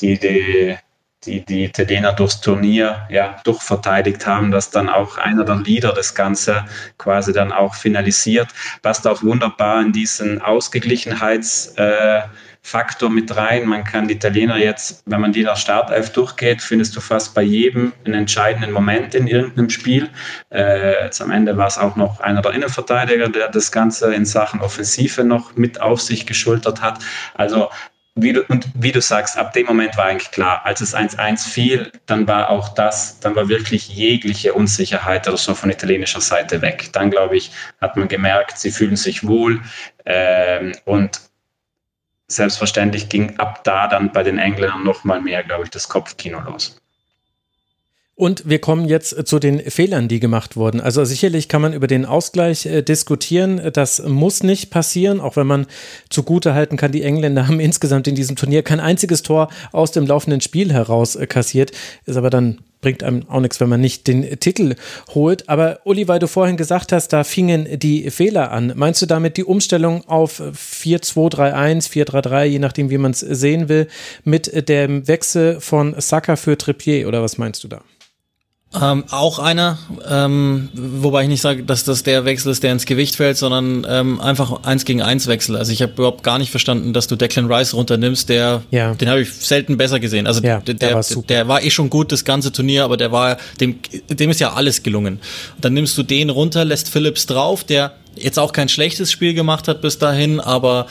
die die, die, die Italiener durchs Turnier ja, durchverteidigt haben, dass dann auch einer der Leader das Ganze quasi dann auch finalisiert, passt auch wunderbar in diesen Ausgeglichenheits- äh, Faktor mit rein. Man kann die Italiener jetzt, wenn man die nach Startelf durchgeht, findest du fast bei jedem einen entscheidenden Moment in irgendeinem Spiel. Äh, jetzt am Ende war es auch noch einer der Innenverteidiger, der das Ganze in Sachen Offensive noch mit auf sich geschultert hat. Also wie du, und wie du sagst, ab dem Moment war eigentlich klar, als es 1-1 fiel, dann war auch das, dann war wirklich jegliche Unsicherheit oder so von italienischer Seite weg. Dann, glaube ich, hat man gemerkt, sie fühlen sich wohl ähm, und selbstverständlich ging ab da dann bei den Engländern noch mal mehr, glaube ich, das Kopfkino los. Und wir kommen jetzt zu den Fehlern, die gemacht wurden. Also sicherlich kann man über den Ausgleich äh, diskutieren. Das muss nicht passieren, auch wenn man zugute halten kann, die Engländer haben insgesamt in diesem Turnier kein einziges Tor aus dem laufenden Spiel heraus äh, kassiert. Ist aber dann bringt einem auch nichts, wenn man nicht den Titel holt. Aber Uli, weil du vorhin gesagt hast, da fingen die Fehler an. Meinst du damit die Umstellung auf 4-2-3-1, 4-3-3, je nachdem, wie man es sehen will, mit dem Wechsel von Saka für Trippier oder was meinst du da? Ähm, auch einer, ähm, wobei ich nicht sage, dass das der Wechsel ist, der ins Gewicht fällt, sondern ähm, einfach eins gegen eins Wechsel. Also ich habe überhaupt gar nicht verstanden, dass du Declan Rice runternimmst, der, ja. den habe ich selten besser gesehen. Also ja, der, der, war der war eh schon gut das ganze Turnier, aber der war, dem, dem ist ja alles gelungen. Und dann nimmst du den runter, lässt Phillips drauf, der jetzt auch kein schlechtes Spiel gemacht hat bis dahin, aber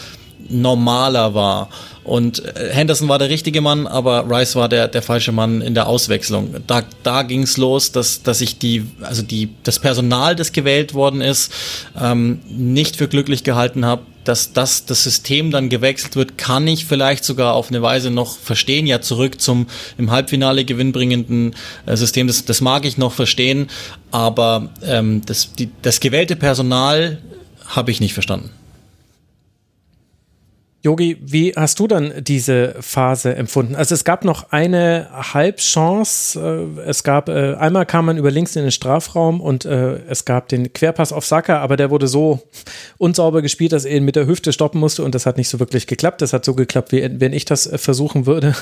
normaler war. Und äh, Henderson war der richtige Mann, aber Rice war der, der falsche Mann in der Auswechslung. Da, da ging es los, dass, dass ich die, also die, das Personal, das gewählt worden ist, ähm, nicht für glücklich gehalten habe. Dass das, das System dann gewechselt wird, kann ich vielleicht sogar auf eine Weise noch verstehen. Ja, zurück zum im Halbfinale gewinnbringenden äh, System, das, das mag ich noch verstehen, aber ähm, das, die, das gewählte Personal habe ich nicht verstanden. Yogi, wie hast du dann diese Phase empfunden? Also es gab noch eine Halbchance. Äh, es gab äh, einmal kam man über links in den Strafraum und äh, es gab den Querpass auf Saka, aber der wurde so unsauber gespielt, dass er ihn mit der Hüfte stoppen musste und das hat nicht so wirklich geklappt. Das hat so geklappt, wie wenn ich das versuchen würde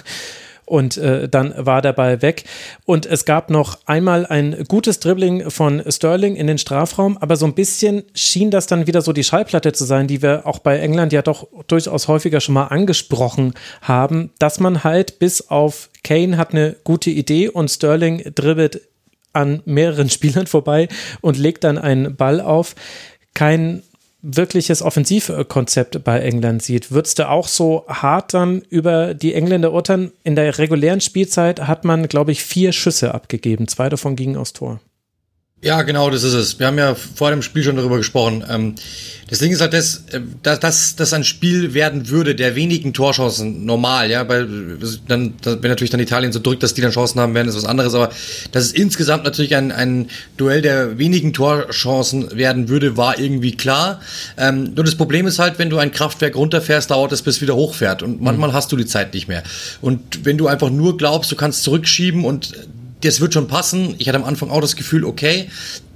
und äh, dann war der Ball weg. Und es gab noch einmal ein gutes Dribbling von Sterling in den Strafraum, aber so ein bisschen schien das dann wieder so die Schallplatte zu sein, die wir auch bei England ja doch durchaus häufiger schon mal angesprochen haben, dass man halt bis auf Kane hat eine gute Idee und Sterling dribbelt an mehreren Spielern vorbei und legt dann einen Ball auf. Kein wirkliches Offensivkonzept bei England sieht. Würdest du auch so hart dann über die Engländer urteilen? In der regulären Spielzeit hat man, glaube ich, vier Schüsse abgegeben. Zwei davon gingen aus Tor. Ja, genau, das ist es. Wir haben ja vor dem Spiel schon darüber gesprochen. Ähm, das Ding ist halt, dass, äh, dass, dass das ein Spiel werden würde der wenigen Torchancen normal, ja, weil dann, wenn natürlich dann Italien so drückt, dass die dann Chancen haben werden, ist was anderes, aber dass es insgesamt natürlich ein, ein Duell der wenigen Torchancen werden würde, war irgendwie klar. Ähm, nur das Problem ist halt, wenn du ein Kraftwerk runterfährst, dauert es, bis wieder hochfährt und manchmal mhm. hast du die Zeit nicht mehr. Und wenn du einfach nur glaubst, du kannst zurückschieben und das wird schon passen. Ich hatte am Anfang auch das Gefühl, okay,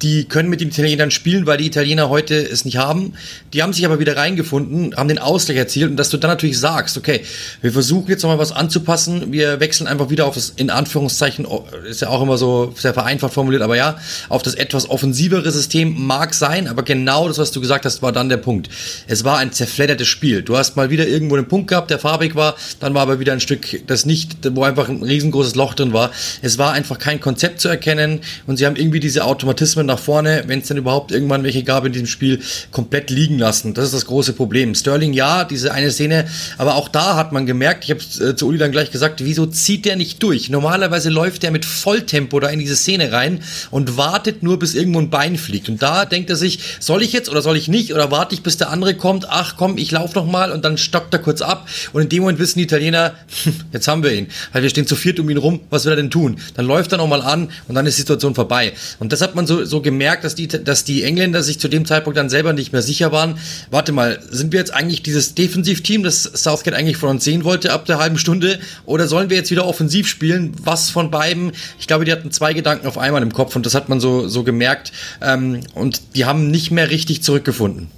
die können mit den Italienern spielen, weil die Italiener heute es nicht haben. Die haben sich aber wieder reingefunden, haben den Ausgleich erzielt und dass du dann natürlich sagst, okay, wir versuchen jetzt nochmal was anzupassen, wir wechseln einfach wieder auf das, in Anführungszeichen, oh, ist ja auch immer so sehr vereinfacht formuliert, aber ja, auf das etwas offensivere System mag sein, aber genau das, was du gesagt hast, war dann der Punkt. Es war ein zerfleddertes Spiel. Du hast mal wieder irgendwo einen Punkt gehabt, der farbig war, dann war aber wieder ein Stück, das nicht, wo einfach ein riesengroßes Loch drin war. Es war einfach einfach kein Konzept zu erkennen und sie haben irgendwie diese Automatismen nach vorne, wenn es dann überhaupt irgendwann welche gab in diesem Spiel, komplett liegen lassen. Das ist das große Problem. Sterling, ja, diese eine Szene, aber auch da hat man gemerkt, ich habe äh, zu Uli dann gleich gesagt, wieso zieht der nicht durch? Normalerweise läuft der mit Volltempo da in diese Szene rein und wartet nur, bis irgendwo ein Bein fliegt. Und da denkt er sich, soll ich jetzt oder soll ich nicht oder warte ich, bis der andere kommt? Ach komm, ich laufe noch mal und dann stockt er kurz ab und in dem Moment wissen die Italiener, jetzt haben wir ihn, weil wir stehen zu viert um ihn rum, was will er denn tun? Dann läuft er noch mal an und dann ist die Situation vorbei. Und das hat man so, so gemerkt, dass die, dass die Engländer sich zu dem Zeitpunkt dann selber nicht mehr sicher waren. Warte mal, sind wir jetzt eigentlich dieses Defensivteam, das Southgate eigentlich von uns sehen wollte ab der halben Stunde oder sollen wir jetzt wieder offensiv spielen? Was von beiden? Ich glaube, die hatten zwei Gedanken auf einmal im Kopf und das hat man so, so gemerkt. Ähm, und die haben nicht mehr richtig zurückgefunden.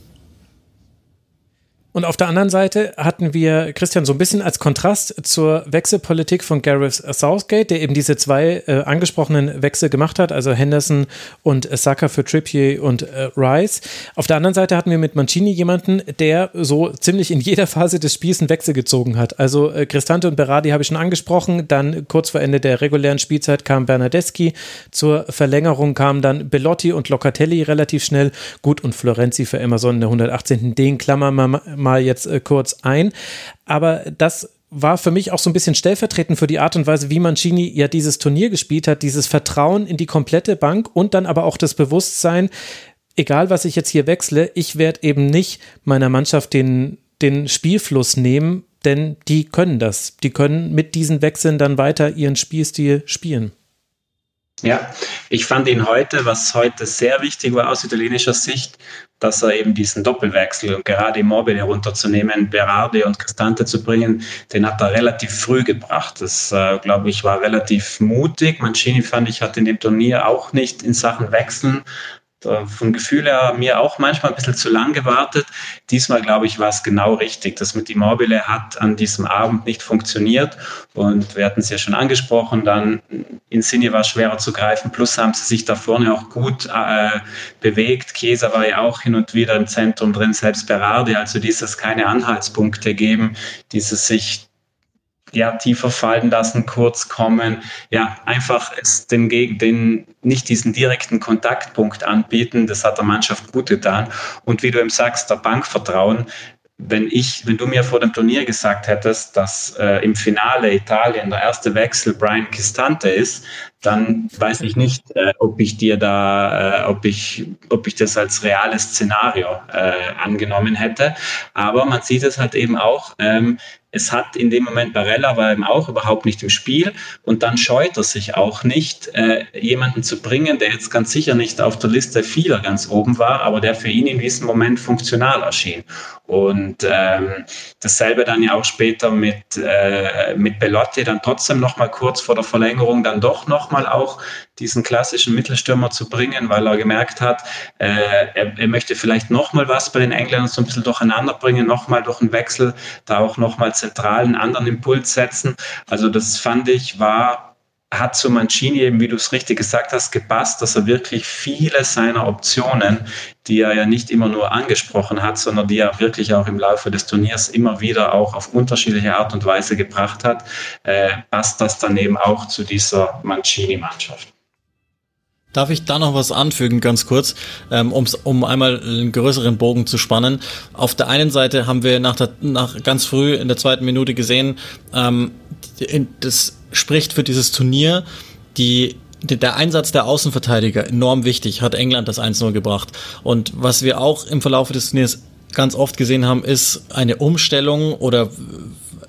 Und auf der anderen Seite hatten wir Christian so ein bisschen als Kontrast zur Wechselpolitik von Gareth Southgate, der eben diese zwei äh, angesprochenen Wechsel gemacht hat, also Henderson und Saka für Trippier und äh, Rice. Auf der anderen Seite hatten wir mit Mancini jemanden, der so ziemlich in jeder Phase des Spiels einen Wechsel gezogen hat. Also äh, Cristante und Berardi habe ich schon angesprochen, dann kurz vor Ende der regulären Spielzeit kam Bernardeschi, zur Verlängerung kamen dann Bellotti und Locatelli relativ schnell, gut und Florenzi für Emerson in der 118. Den klammern mal jetzt äh, kurz ein. Aber das war für mich auch so ein bisschen stellvertretend für die Art und Weise, wie Mancini ja dieses Turnier gespielt hat, dieses Vertrauen in die komplette Bank und dann aber auch das Bewusstsein, egal was ich jetzt hier wechsle, ich werde eben nicht meiner Mannschaft den, den Spielfluss nehmen, denn die können das. Die können mit diesen Wechseln dann weiter ihren Spielstil spielen. Ja, ich fand ihn heute, was heute sehr wichtig war aus italienischer Sicht, dass er eben diesen Doppelwechsel und gerade Immobile herunterzunehmen, Berardi und Cristante zu bringen, den hat er relativ früh gebracht. Das, äh, glaube ich, war relativ mutig. Mancini fand ich, hat in dem Turnier auch nicht in Sachen Wechseln vom Gefühl her mir auch manchmal ein bisschen zu lang gewartet. Diesmal, glaube ich, war es genau richtig. Das mit Immobile hat an diesem Abend nicht funktioniert. Und wir hatten es ja schon angesprochen, dann Insigne war schwerer zu greifen. Plus haben sie sich da vorne auch gut äh, bewegt. Chiesa war ja auch hin und wieder im Zentrum drin, selbst Berardi. Also dieses keine Anhaltspunkte geben, dieses sich ja, tiefer fallen lassen, kurz kommen, ja, einfach es den, den, nicht diesen direkten Kontaktpunkt anbieten, das hat der Mannschaft gut getan. Und wie du eben sagst, der Bankvertrauen, wenn ich, wenn du mir vor dem Turnier gesagt hättest, dass äh, im Finale Italien der erste Wechsel Brian Kistante ist, dann weiß ich nicht, äh, ob ich dir da, äh, ob ich, ob ich das als reales Szenario äh, angenommen hätte. Aber man sieht es halt eben auch. Ähm, es hat in dem Moment Barella war eben auch überhaupt nicht im Spiel und dann scheut er sich auch nicht, äh, jemanden zu bringen, der jetzt ganz sicher nicht auf der Liste vieler ganz oben war, aber der für ihn in diesem Moment funktional erschien. Und ähm, dasselbe dann ja auch später mit, äh, mit Bellotti, dann trotzdem noch mal kurz vor der Verlängerung dann doch noch mal auch diesen klassischen Mittelstürmer zu bringen, weil er gemerkt hat, äh, er, er, möchte vielleicht noch mal was bei den Engländern so ein bisschen durcheinander bringen, noch mal durch einen Wechsel, da auch noch mal zentral einen anderen Impuls setzen. Also das fand ich war hat zu Mancini eben, wie du es richtig gesagt hast, gepasst, dass er wirklich viele seiner Optionen, die er ja nicht immer nur angesprochen hat, sondern die er wirklich auch im Laufe des Turniers immer wieder auch auf unterschiedliche Art und Weise gebracht hat, äh, passt das dann eben auch zu dieser Mancini-Mannschaft. Darf ich da noch was anfügen, ganz kurz, ähm, um einmal einen größeren Bogen zu spannen? Auf der einen Seite haben wir nach, der, nach ganz früh in der zweiten Minute gesehen, ähm, das spricht für dieses Turnier, die der Einsatz der Außenverteidiger enorm wichtig, hat England das 1-0 gebracht. Und was wir auch im Verlauf des Turniers ganz oft gesehen haben, ist eine Umstellung oder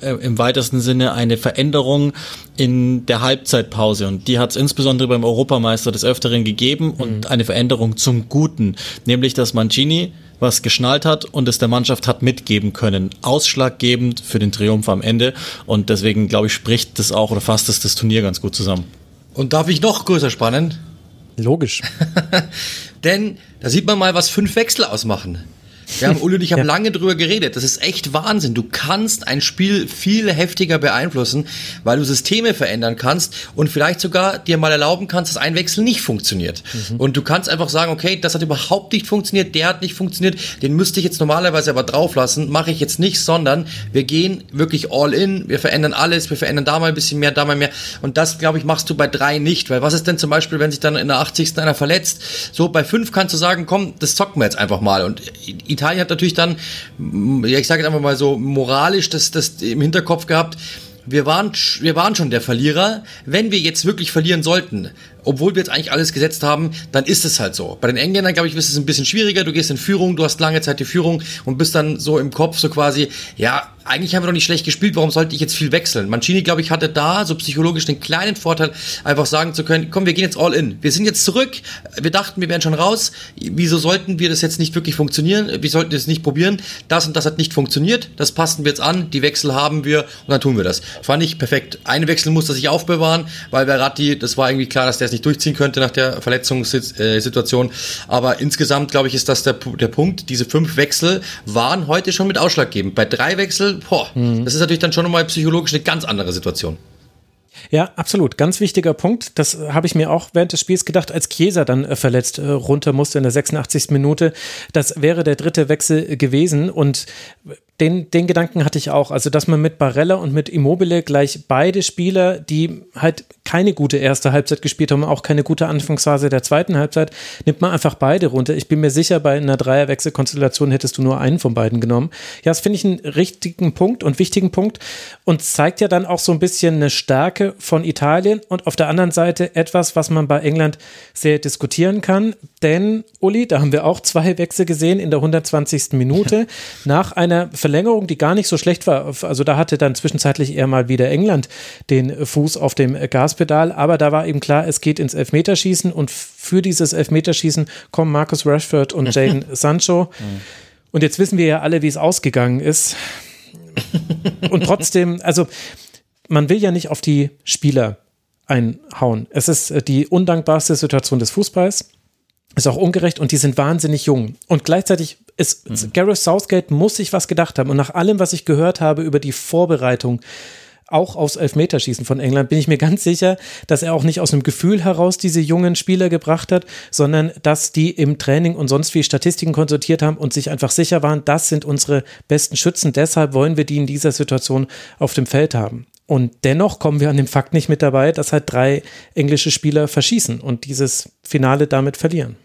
im weitesten Sinne eine Veränderung in der Halbzeitpause. Und die hat es insbesondere beim Europameister des Öfteren gegeben und mhm. eine Veränderung zum Guten. Nämlich, dass Mancini was geschnallt hat und es der Mannschaft hat mitgeben können. Ausschlaggebend für den Triumph am Ende. Und deswegen, glaube ich, spricht das auch oder fasst es das Turnier ganz gut zusammen. Und darf ich noch größer spannen? Logisch. Denn da sieht man mal, was fünf Wechsel ausmachen. Wir haben, Uli und ich haben ja. lange drüber geredet. Das ist echt Wahnsinn. Du kannst ein Spiel viel heftiger beeinflussen, weil du Systeme verändern kannst und vielleicht sogar dir mal erlauben kannst, dass ein Wechsel nicht funktioniert. Mhm. Und du kannst einfach sagen, okay, das hat überhaupt nicht funktioniert, der hat nicht funktioniert, den müsste ich jetzt normalerweise aber drauflassen, mache ich jetzt nicht, sondern wir gehen wirklich all in, wir verändern alles, wir verändern da mal ein bisschen mehr, da mal mehr. Und das, glaube ich, machst du bei drei nicht, weil was ist denn zum Beispiel, wenn sich dann in der 80. einer verletzt? So, bei fünf kannst du sagen, komm, das zocken wir jetzt einfach mal. Und Italien hat natürlich dann, ja, ich sage jetzt einfach mal so, moralisch das, das im Hinterkopf gehabt, wir waren, wir waren schon der Verlierer. Wenn wir jetzt wirklich verlieren sollten, obwohl wir jetzt eigentlich alles gesetzt haben, dann ist es halt so. Bei den Engländern, glaube ich, ist es ein bisschen schwieriger. Du gehst in Führung, du hast lange Zeit die Führung und bist dann so im Kopf so quasi, ja, eigentlich haben wir doch nicht schlecht gespielt, warum sollte ich jetzt viel wechseln? Mancini, glaube ich, hatte da so psychologisch den kleinen Vorteil, einfach sagen zu können, komm, wir gehen jetzt all in. Wir sind jetzt zurück, wir dachten, wir wären schon raus. Wieso sollten wir das jetzt nicht wirklich funktionieren? Wir sollten das nicht probieren. Das und das hat nicht funktioniert, das passen wir jetzt an, die Wechsel haben wir und dann tun wir das. Fand ich perfekt. Einen Wechsel musste sich aufbewahren, weil Verratti, das war irgendwie klar, dass der es nicht durchziehen könnte nach der Verletzungssituation. Aber insgesamt, glaube ich, ist das der, der Punkt. Diese fünf Wechsel waren heute schon mit ausschlaggebend. Bei drei Wechsel, boah, mhm. das ist natürlich dann schon mal psychologisch eine ganz andere Situation. Ja, absolut. Ganz wichtiger Punkt. Das habe ich mir auch während des Spiels gedacht, als Chiesa dann äh, verletzt äh, runter musste in der 86. Minute. Das wäre der dritte Wechsel gewesen. Und den, den Gedanken hatte ich auch. Also, dass man mit Barella und mit Immobile gleich beide Spieler, die halt keine gute erste Halbzeit gespielt haben, auch keine gute Anfangsphase der zweiten Halbzeit, nimmt man einfach beide runter. Ich bin mir sicher, bei einer Dreierwechselkonstellation hättest du nur einen von beiden genommen. Ja, das finde ich einen richtigen Punkt und wichtigen Punkt und zeigt ja dann auch so ein bisschen eine Stärke von Italien und auf der anderen Seite etwas, was man bei England sehr diskutieren kann. Denn, Uli, da haben wir auch zwei Wechsel gesehen in der 120. Minute nach einer Verlängerung, die gar nicht so schlecht war. Also da hatte dann zwischenzeitlich eher mal wieder England den Fuß auf dem Gaspedal, aber da war eben klar, es geht ins Elfmeterschießen und für dieses Elfmeterschießen kommen Marcus Rashford und Jaden Sancho. Und jetzt wissen wir ja alle, wie es ausgegangen ist. Und trotzdem, also man will ja nicht auf die Spieler einhauen. Es ist äh, die undankbarste Situation des Fußballs. Ist auch ungerecht und die sind wahnsinnig jung. Und gleichzeitig ist mhm. Gareth Southgate muss sich was gedacht haben. Und nach allem, was ich gehört habe über die Vorbereitung, auch aufs Elfmeterschießen von England, bin ich mir ganz sicher, dass er auch nicht aus einem Gefühl heraus diese jungen Spieler gebracht hat, sondern dass die im Training und sonst wie Statistiken konsultiert haben und sich einfach sicher waren, das sind unsere besten Schützen. Deshalb wollen wir die in dieser Situation auf dem Feld haben. Und dennoch kommen wir an dem Fakt nicht mit dabei, dass halt drei englische Spieler verschießen und dieses Finale damit verlieren.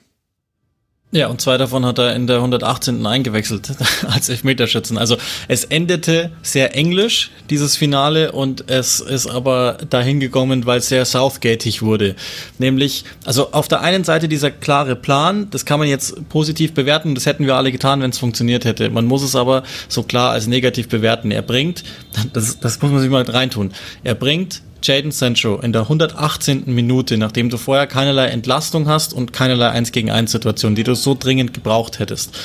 Ja, und zwei davon hat er in der 118. eingewechselt als Elfmeterschützen. Also es endete sehr englisch, dieses Finale, und es ist aber dahin gekommen, weil es sehr Southgateig wurde. Nämlich, also auf der einen Seite dieser klare Plan, das kann man jetzt positiv bewerten, das hätten wir alle getan, wenn es funktioniert hätte. Man muss es aber so klar als negativ bewerten. Er bringt, das, das muss man sich mal reintun, er bringt Jaden Sancho in der 118. Minute, nachdem du vorher keinerlei Entlastung hast und keinerlei 1 gegen 1 Situation, die du so dringend gebraucht hättest,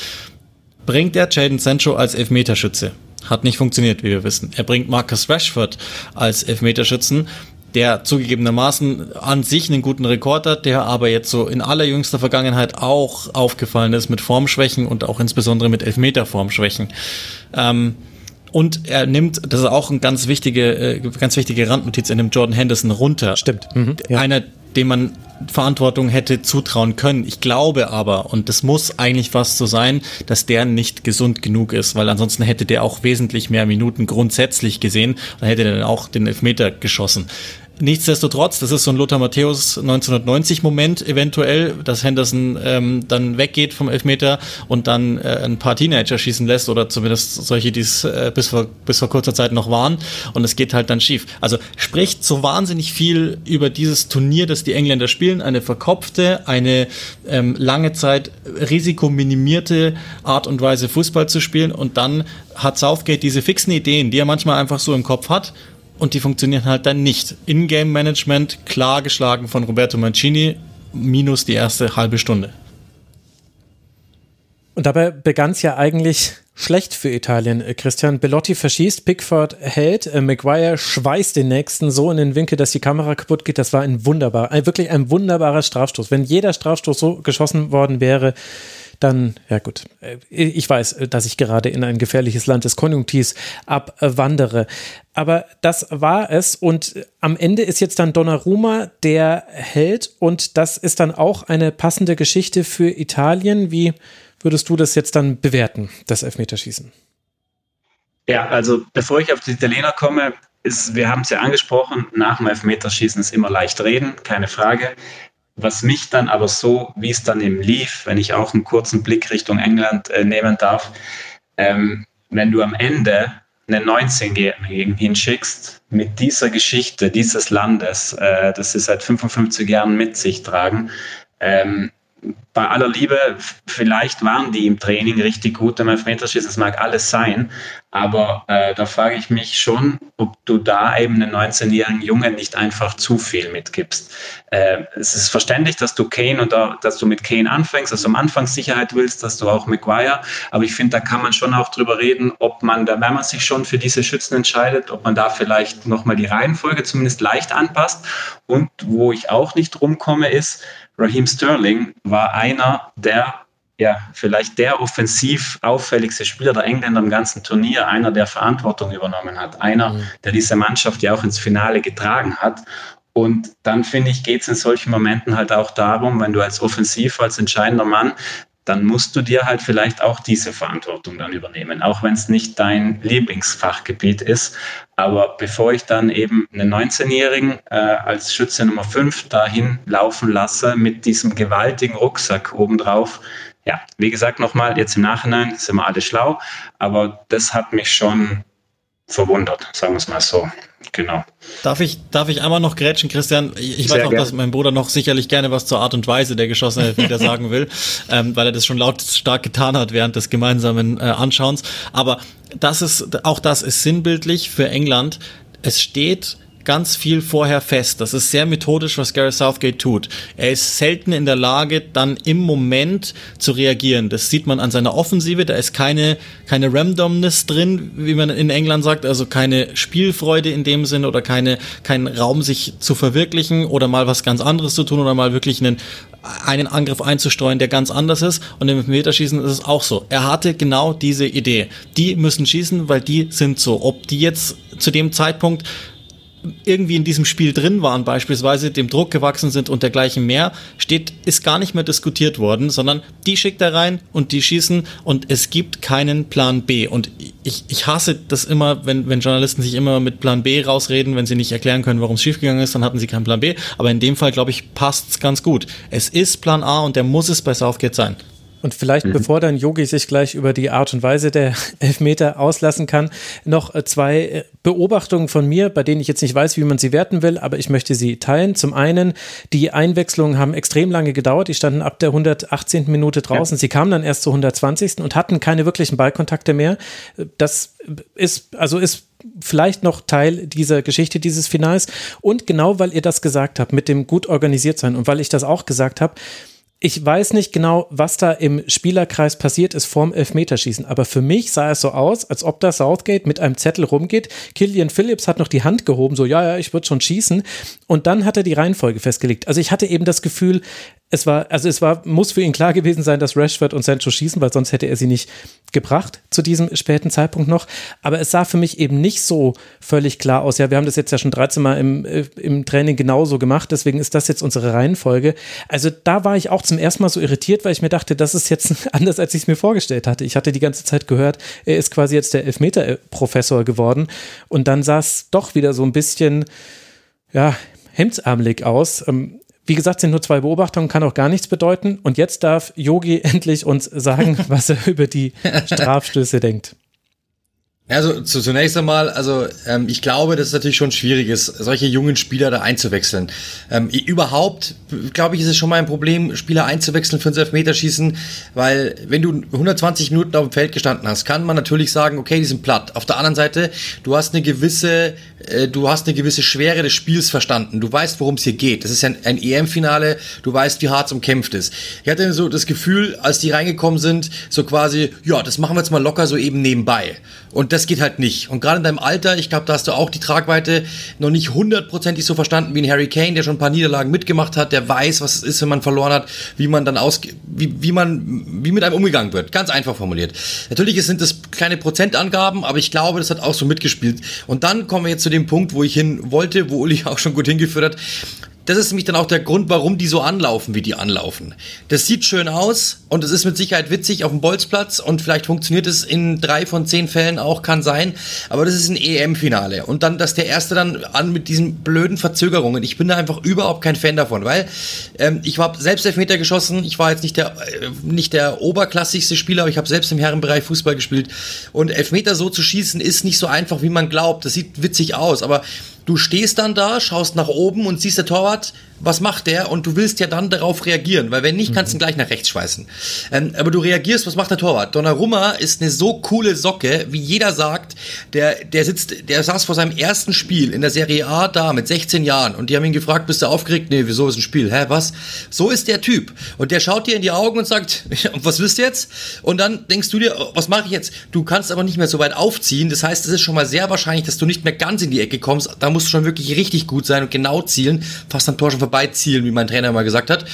bringt er Jaden Sancho als Elfmeterschütze. Hat nicht funktioniert, wie wir wissen. Er bringt Marcus Rashford als Elfmeterschützen, der zugegebenermaßen an sich einen guten Rekord hat, der aber jetzt so in allerjüngster Vergangenheit auch aufgefallen ist mit Formschwächen und auch insbesondere mit Elfmeterformschwächen. Ähm, und er nimmt, das ist auch eine ganz wichtige, äh, ganz wichtige Randnotiz, er nimmt Jordan Henderson runter. Stimmt. Mhm, ja. Einer, dem man Verantwortung hätte zutrauen können. Ich glaube aber, und das muss eigentlich fast so sein, dass der nicht gesund genug ist, weil ansonsten hätte der auch wesentlich mehr Minuten grundsätzlich gesehen, dann hätte er dann auch den Elfmeter geschossen. Nichtsdestotrotz, das ist so ein Lothar Matthäus 1990 Moment eventuell, dass Henderson ähm, dann weggeht vom Elfmeter und dann äh, ein paar Teenager schießen lässt oder zumindest solche, die es äh, bis, vor, bis vor kurzer Zeit noch waren. Und es geht halt dann schief. Also spricht so wahnsinnig viel über dieses Turnier, das die Engländer spielen, eine verkopfte, eine ähm, lange Zeit risikominimierte Art und Weise Fußball zu spielen. Und dann hat Southgate diese fixen Ideen, die er manchmal einfach so im Kopf hat und die funktionieren halt dann nicht. In-Game-Management klar geschlagen von Roberto Mancini, minus die erste halbe Stunde. Und dabei begann es ja eigentlich schlecht für Italien. Christian Bellotti verschießt, Pickford hält, äh, Maguire schweißt den nächsten so in den Winkel, dass die Kamera kaputt geht. Das war ein wunderbar, ein, wirklich ein wunderbarer Strafstoß. Wenn jeder Strafstoß so geschossen worden wäre, dann, ja gut, äh, ich weiß, dass ich gerade in ein gefährliches Land des Konjunktivs abwandere. Aber das war es und am Ende ist jetzt dann Donnarumma der Held und das ist dann auch eine passende Geschichte für Italien. Wie würdest du das jetzt dann bewerten, das Elfmeterschießen? Ja, also bevor ich auf die Italiener komme, ist, wir haben es ja angesprochen, nach dem Elfmeterschießen ist immer leicht reden, keine Frage. Was mich dann aber so, wie es dann eben lief, wenn ich auch einen kurzen Blick Richtung England äh, nehmen darf, ähm, wenn du am Ende einen 19-Jährigen hinschickst mit dieser Geschichte dieses Landes, äh, das sie seit 55 Jahren mit sich tragen, ähm, bei aller Liebe, vielleicht waren die im Training richtig gut im Elfmeterschießen, das mag alles sein, aber äh, da frage ich mich schon, ob du da eben einen 19-jährigen Jungen nicht einfach zu viel mitgibst. Äh, es ist verständlich, dass du Kane und da, dass du mit Kane anfängst, dass du am Anfang Sicherheit willst, dass du auch Maguire, aber ich finde, da kann man schon auch drüber reden, ob man da, wenn man sich schon für diese Schützen entscheidet, ob man da vielleicht nochmal die Reihenfolge zumindest leicht anpasst und wo ich auch nicht rumkomme ist, Raheem Sterling war einer der, ja, vielleicht der offensiv auffälligste Spieler der Engländer im ganzen Turnier, einer, der Verantwortung übernommen hat, einer, mhm. der diese Mannschaft ja auch ins Finale getragen hat. Und dann finde ich, geht es in solchen Momenten halt auch darum, wenn du als Offensiv, als entscheidender Mann dann musst du dir halt vielleicht auch diese Verantwortung dann übernehmen, auch wenn es nicht dein Lieblingsfachgebiet ist. Aber bevor ich dann eben einen 19-Jährigen äh, als Schütze Nummer 5 dahin laufen lasse mit diesem gewaltigen Rucksack obendrauf, ja, wie gesagt, nochmal, jetzt im Nachhinein sind wir alle schlau, aber das hat mich schon verwundert, sagen wir es mal so. Genau. Darf ich, darf ich einmal noch grätschen, Christian? Ich, ich weiß auch, dass mein Bruder noch sicherlich gerne was zur Art und Weise der geschossenen Elfmeter sagen will, ähm, weil er das schon laut stark getan hat während des gemeinsamen äh, Anschauens. Aber das ist, auch das ist sinnbildlich für England. Es steht ganz viel vorher fest. Das ist sehr methodisch, was Gareth Southgate tut. Er ist selten in der Lage, dann im Moment zu reagieren. Das sieht man an seiner Offensive. Da ist keine, keine Randomness drin, wie man in England sagt, also keine Spielfreude in dem Sinne oder keine, kein Raum, sich zu verwirklichen oder mal was ganz anderes zu tun oder mal wirklich einen, einen Angriff einzustreuen, der ganz anders ist. Und im Meterschießen ist es auch so. Er hatte genau diese Idee. Die müssen schießen, weil die sind so. Ob die jetzt zu dem Zeitpunkt irgendwie in diesem Spiel drin waren, beispielsweise dem Druck gewachsen sind und dergleichen mehr, steht, ist gar nicht mehr diskutiert worden, sondern die schickt er rein und die schießen und es gibt keinen Plan B. Und ich, ich hasse das immer, wenn, wenn Journalisten sich immer mit Plan B rausreden, wenn sie nicht erklären können, warum es schiefgegangen ist, dann hatten sie keinen Plan B. Aber in dem Fall, glaube ich, passt es ganz gut. Es ist Plan A und der muss es bei Southgate sein. Und vielleicht, mhm. bevor dann Yogi sich gleich über die Art und Weise der Elfmeter auslassen kann, noch äh, zwei äh, Beobachtungen von mir, bei denen ich jetzt nicht weiß, wie man sie werten will, aber ich möchte sie teilen. Zum einen, die Einwechslungen haben extrem lange gedauert. Die standen ab der 118. Minute draußen. Ja. Sie kamen dann erst zur 120. und hatten keine wirklichen Ballkontakte mehr. Das ist, also ist vielleicht noch Teil dieser Geschichte dieses Finals. Und genau weil ihr das gesagt habt, mit dem gut organisiert sein und weil ich das auch gesagt habe, ich weiß nicht genau, was da im Spielerkreis passiert ist vorm Elfmeterschießen, aber für mich sah es so aus, als ob da Southgate mit einem Zettel rumgeht. Killian Phillips hat noch die Hand gehoben, so ja, ja, ich würde schon schießen. Und dann hat er die Reihenfolge festgelegt. Also ich hatte eben das Gefühl, es war, also es war, muss für ihn klar gewesen sein, dass Rashford und Sancho schießen, weil sonst hätte er sie nicht gebracht zu diesem späten Zeitpunkt noch. Aber es sah für mich eben nicht so völlig klar aus. Ja, wir haben das jetzt ja schon 13 Mal im, äh, im Training genauso gemacht, deswegen ist das jetzt unsere Reihenfolge. Also da war ich auch zum ersten Mal so irritiert, weil ich mir dachte, das ist jetzt anders, als ich es mir vorgestellt hatte. Ich hatte die ganze Zeit gehört, er ist quasi jetzt der Elfmeter-Professor geworden. Und dann sah es doch wieder so ein bisschen, ja, hemdsärmelig aus. Ähm, wie gesagt, sind nur zwei Beobachtungen, kann auch gar nichts bedeuten. Und jetzt darf Yogi endlich uns sagen, was er über die Strafstöße denkt. Also zunächst einmal, also ähm, ich glaube, dass es natürlich schon schwierig ist, solche jungen Spieler da einzuwechseln. Ähm, überhaupt, glaube ich, ist es schon mal ein Problem, Spieler einzuwechseln für ein Elfmeterschießen, weil wenn du 120 Minuten auf dem Feld gestanden hast, kann man natürlich sagen, okay, die sind platt. Auf der anderen Seite, du hast eine gewisse, äh, du hast eine gewisse Schwere des Spiels verstanden. Du weißt, worum es hier geht. Das ist ein, ein EM-Finale. Du weißt, wie hart es umkämpft ist. Ich hatte so das Gefühl, als die reingekommen sind, so quasi, ja, das machen wir jetzt mal locker so eben nebenbei. Und das geht halt nicht. Und gerade in deinem Alter, ich glaube, da hast du auch die Tragweite noch nicht hundertprozentig so verstanden wie ein Harry Kane, der schon ein paar Niederlagen mitgemacht hat, der weiß, was es ist, wenn man verloren hat, wie man dann aus, wie, wie man, wie mit einem umgegangen wird. Ganz einfach formuliert. Natürlich sind das kleine Prozentangaben, aber ich glaube, das hat auch so mitgespielt. Und dann kommen wir jetzt zu dem Punkt, wo ich hin wollte, wo Uli auch schon gut hingeführt hat das ist nämlich dann auch der Grund, warum die so anlaufen, wie die anlaufen. Das sieht schön aus und es ist mit Sicherheit witzig auf dem Bolzplatz und vielleicht funktioniert es in drei von zehn Fällen auch, kann sein. Aber das ist ein EM-Finale. Und dann, dass der Erste dann an mit diesen blöden Verzögerungen. Ich bin da einfach überhaupt kein Fan davon, weil ähm, ich habe selbst Elfmeter geschossen. Ich war jetzt nicht der, äh, nicht der oberklassigste Spieler, aber ich habe selbst im Herrenbereich Fußball gespielt. Und Elfmeter so zu schießen ist nicht so einfach, wie man glaubt. Das sieht witzig aus, aber Du stehst dann da, schaust nach oben und siehst der Torwart, was macht der? Und du willst ja dann darauf reagieren, weil wenn nicht, kannst du ihn gleich nach rechts schweißen. Ähm, aber du reagierst, was macht der Torwart? Donnarumma ist eine so coole Socke, wie jeder sagt, der, der sitzt, der saß vor seinem ersten Spiel in der Serie A da mit 16 Jahren und die haben ihn gefragt, bist du aufgeregt? Nee, wieso ist ein Spiel? Hä, was? So ist der Typ. Und der schaut dir in die Augen und sagt, was willst du jetzt? Und dann denkst du dir, was mache ich jetzt? Du kannst aber nicht mehr so weit aufziehen. Das heißt, es ist schon mal sehr wahrscheinlich, dass du nicht mehr ganz in die Ecke kommst. Da musst du schon wirklich richtig gut sein und genau zielen, fast am Tor schon vorbeizielen, wie mein Trainer mal gesagt hat.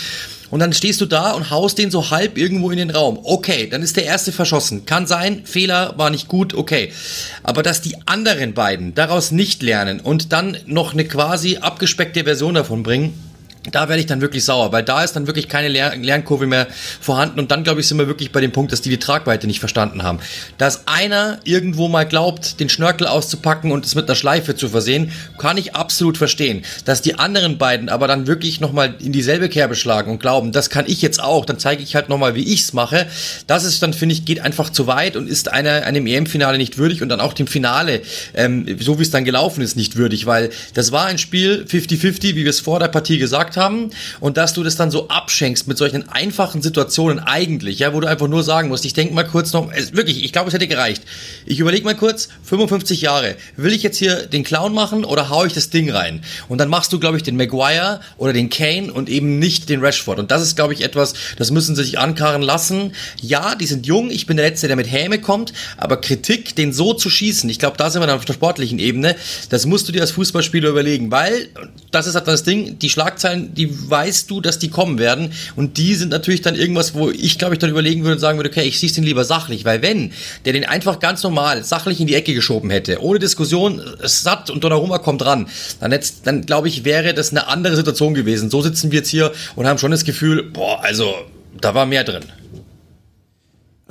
Und dann stehst du da und haust den so halb irgendwo in den Raum. Okay, dann ist der erste verschossen. Kann sein, Fehler war nicht gut, okay. Aber dass die anderen beiden daraus nicht lernen und dann noch eine quasi abgespeckte Version davon bringen, da werde ich dann wirklich sauer, weil da ist dann wirklich keine Lern Lernkurve mehr vorhanden und dann glaube ich sind wir wirklich bei dem Punkt, dass die die Tragweite nicht verstanden haben. Dass einer irgendwo mal glaubt, den Schnörkel auszupacken und es mit einer Schleife zu versehen, kann ich absolut verstehen. Dass die anderen beiden aber dann wirklich nochmal in dieselbe Kerbe schlagen und glauben, das kann ich jetzt auch, dann zeige ich halt nochmal, wie ich's mache. Das ist dann, finde ich, geht einfach zu weit und ist einer, einem EM-Finale nicht würdig und dann auch dem Finale, ähm, so wie es dann gelaufen ist, nicht würdig, weil das war ein Spiel 50-50, wie wir es vor der Partie gesagt gesagt haben und dass du das dann so abschenkst mit solchen einfachen Situationen eigentlich, ja, wo du einfach nur sagen musst, ich denke mal kurz noch, es, wirklich, ich glaube, es hätte gereicht. Ich überlege mal kurz, 55 Jahre, will ich jetzt hier den Clown machen oder hau ich das Ding rein? Und dann machst du, glaube ich, den Maguire oder den Kane und eben nicht den Rashford. Und das ist, glaube ich, etwas, das müssen sie sich ankarren lassen. Ja, die sind jung, ich bin der Letzte, der mit Häme kommt, aber Kritik, den so zu schießen, ich glaube, da sind wir dann auf der sportlichen Ebene, das musst du dir als Fußballspieler überlegen, weil, das ist halt das Ding, die Schlagzeilen die weißt du, dass die kommen werden. Und die sind natürlich dann irgendwas, wo ich, glaube ich, dann überlegen würde und sagen würde, okay, ich schieße den lieber sachlich. Weil wenn der den einfach ganz normal sachlich in die Ecke geschoben hätte, ohne Diskussion, satt und Donnarumma kommt ran, dann, jetzt, dann glaube ich, wäre das eine andere Situation gewesen. So sitzen wir jetzt hier und haben schon das Gefühl, boah, also da war mehr drin.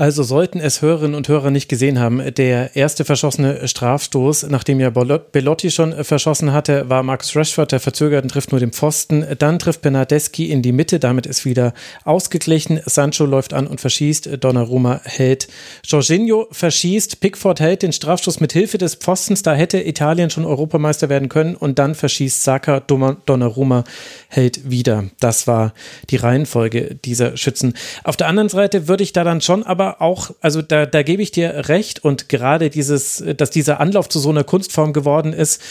Also sollten es Hörerinnen und Hörer nicht gesehen haben, der erste verschossene Strafstoß, nachdem ja Bellotti schon verschossen hatte, war Marcus Rashford, der verzögert und trifft nur den Pfosten. Dann trifft Bernardeschi in die Mitte, damit ist wieder ausgeglichen. Sancho läuft an und verschießt, Donnarumma hält. Jorginho verschießt, Pickford hält den Strafstoß mit Hilfe des Pfostens, da hätte Italien schon Europameister werden können und dann verschießt Saka, Donnarumma hält wieder. Das war die Reihenfolge dieser Schützen. Auf der anderen Seite würde ich da dann schon aber auch, also da, da gebe ich dir recht und gerade dieses, dass dieser Anlauf zu so einer Kunstform geworden ist,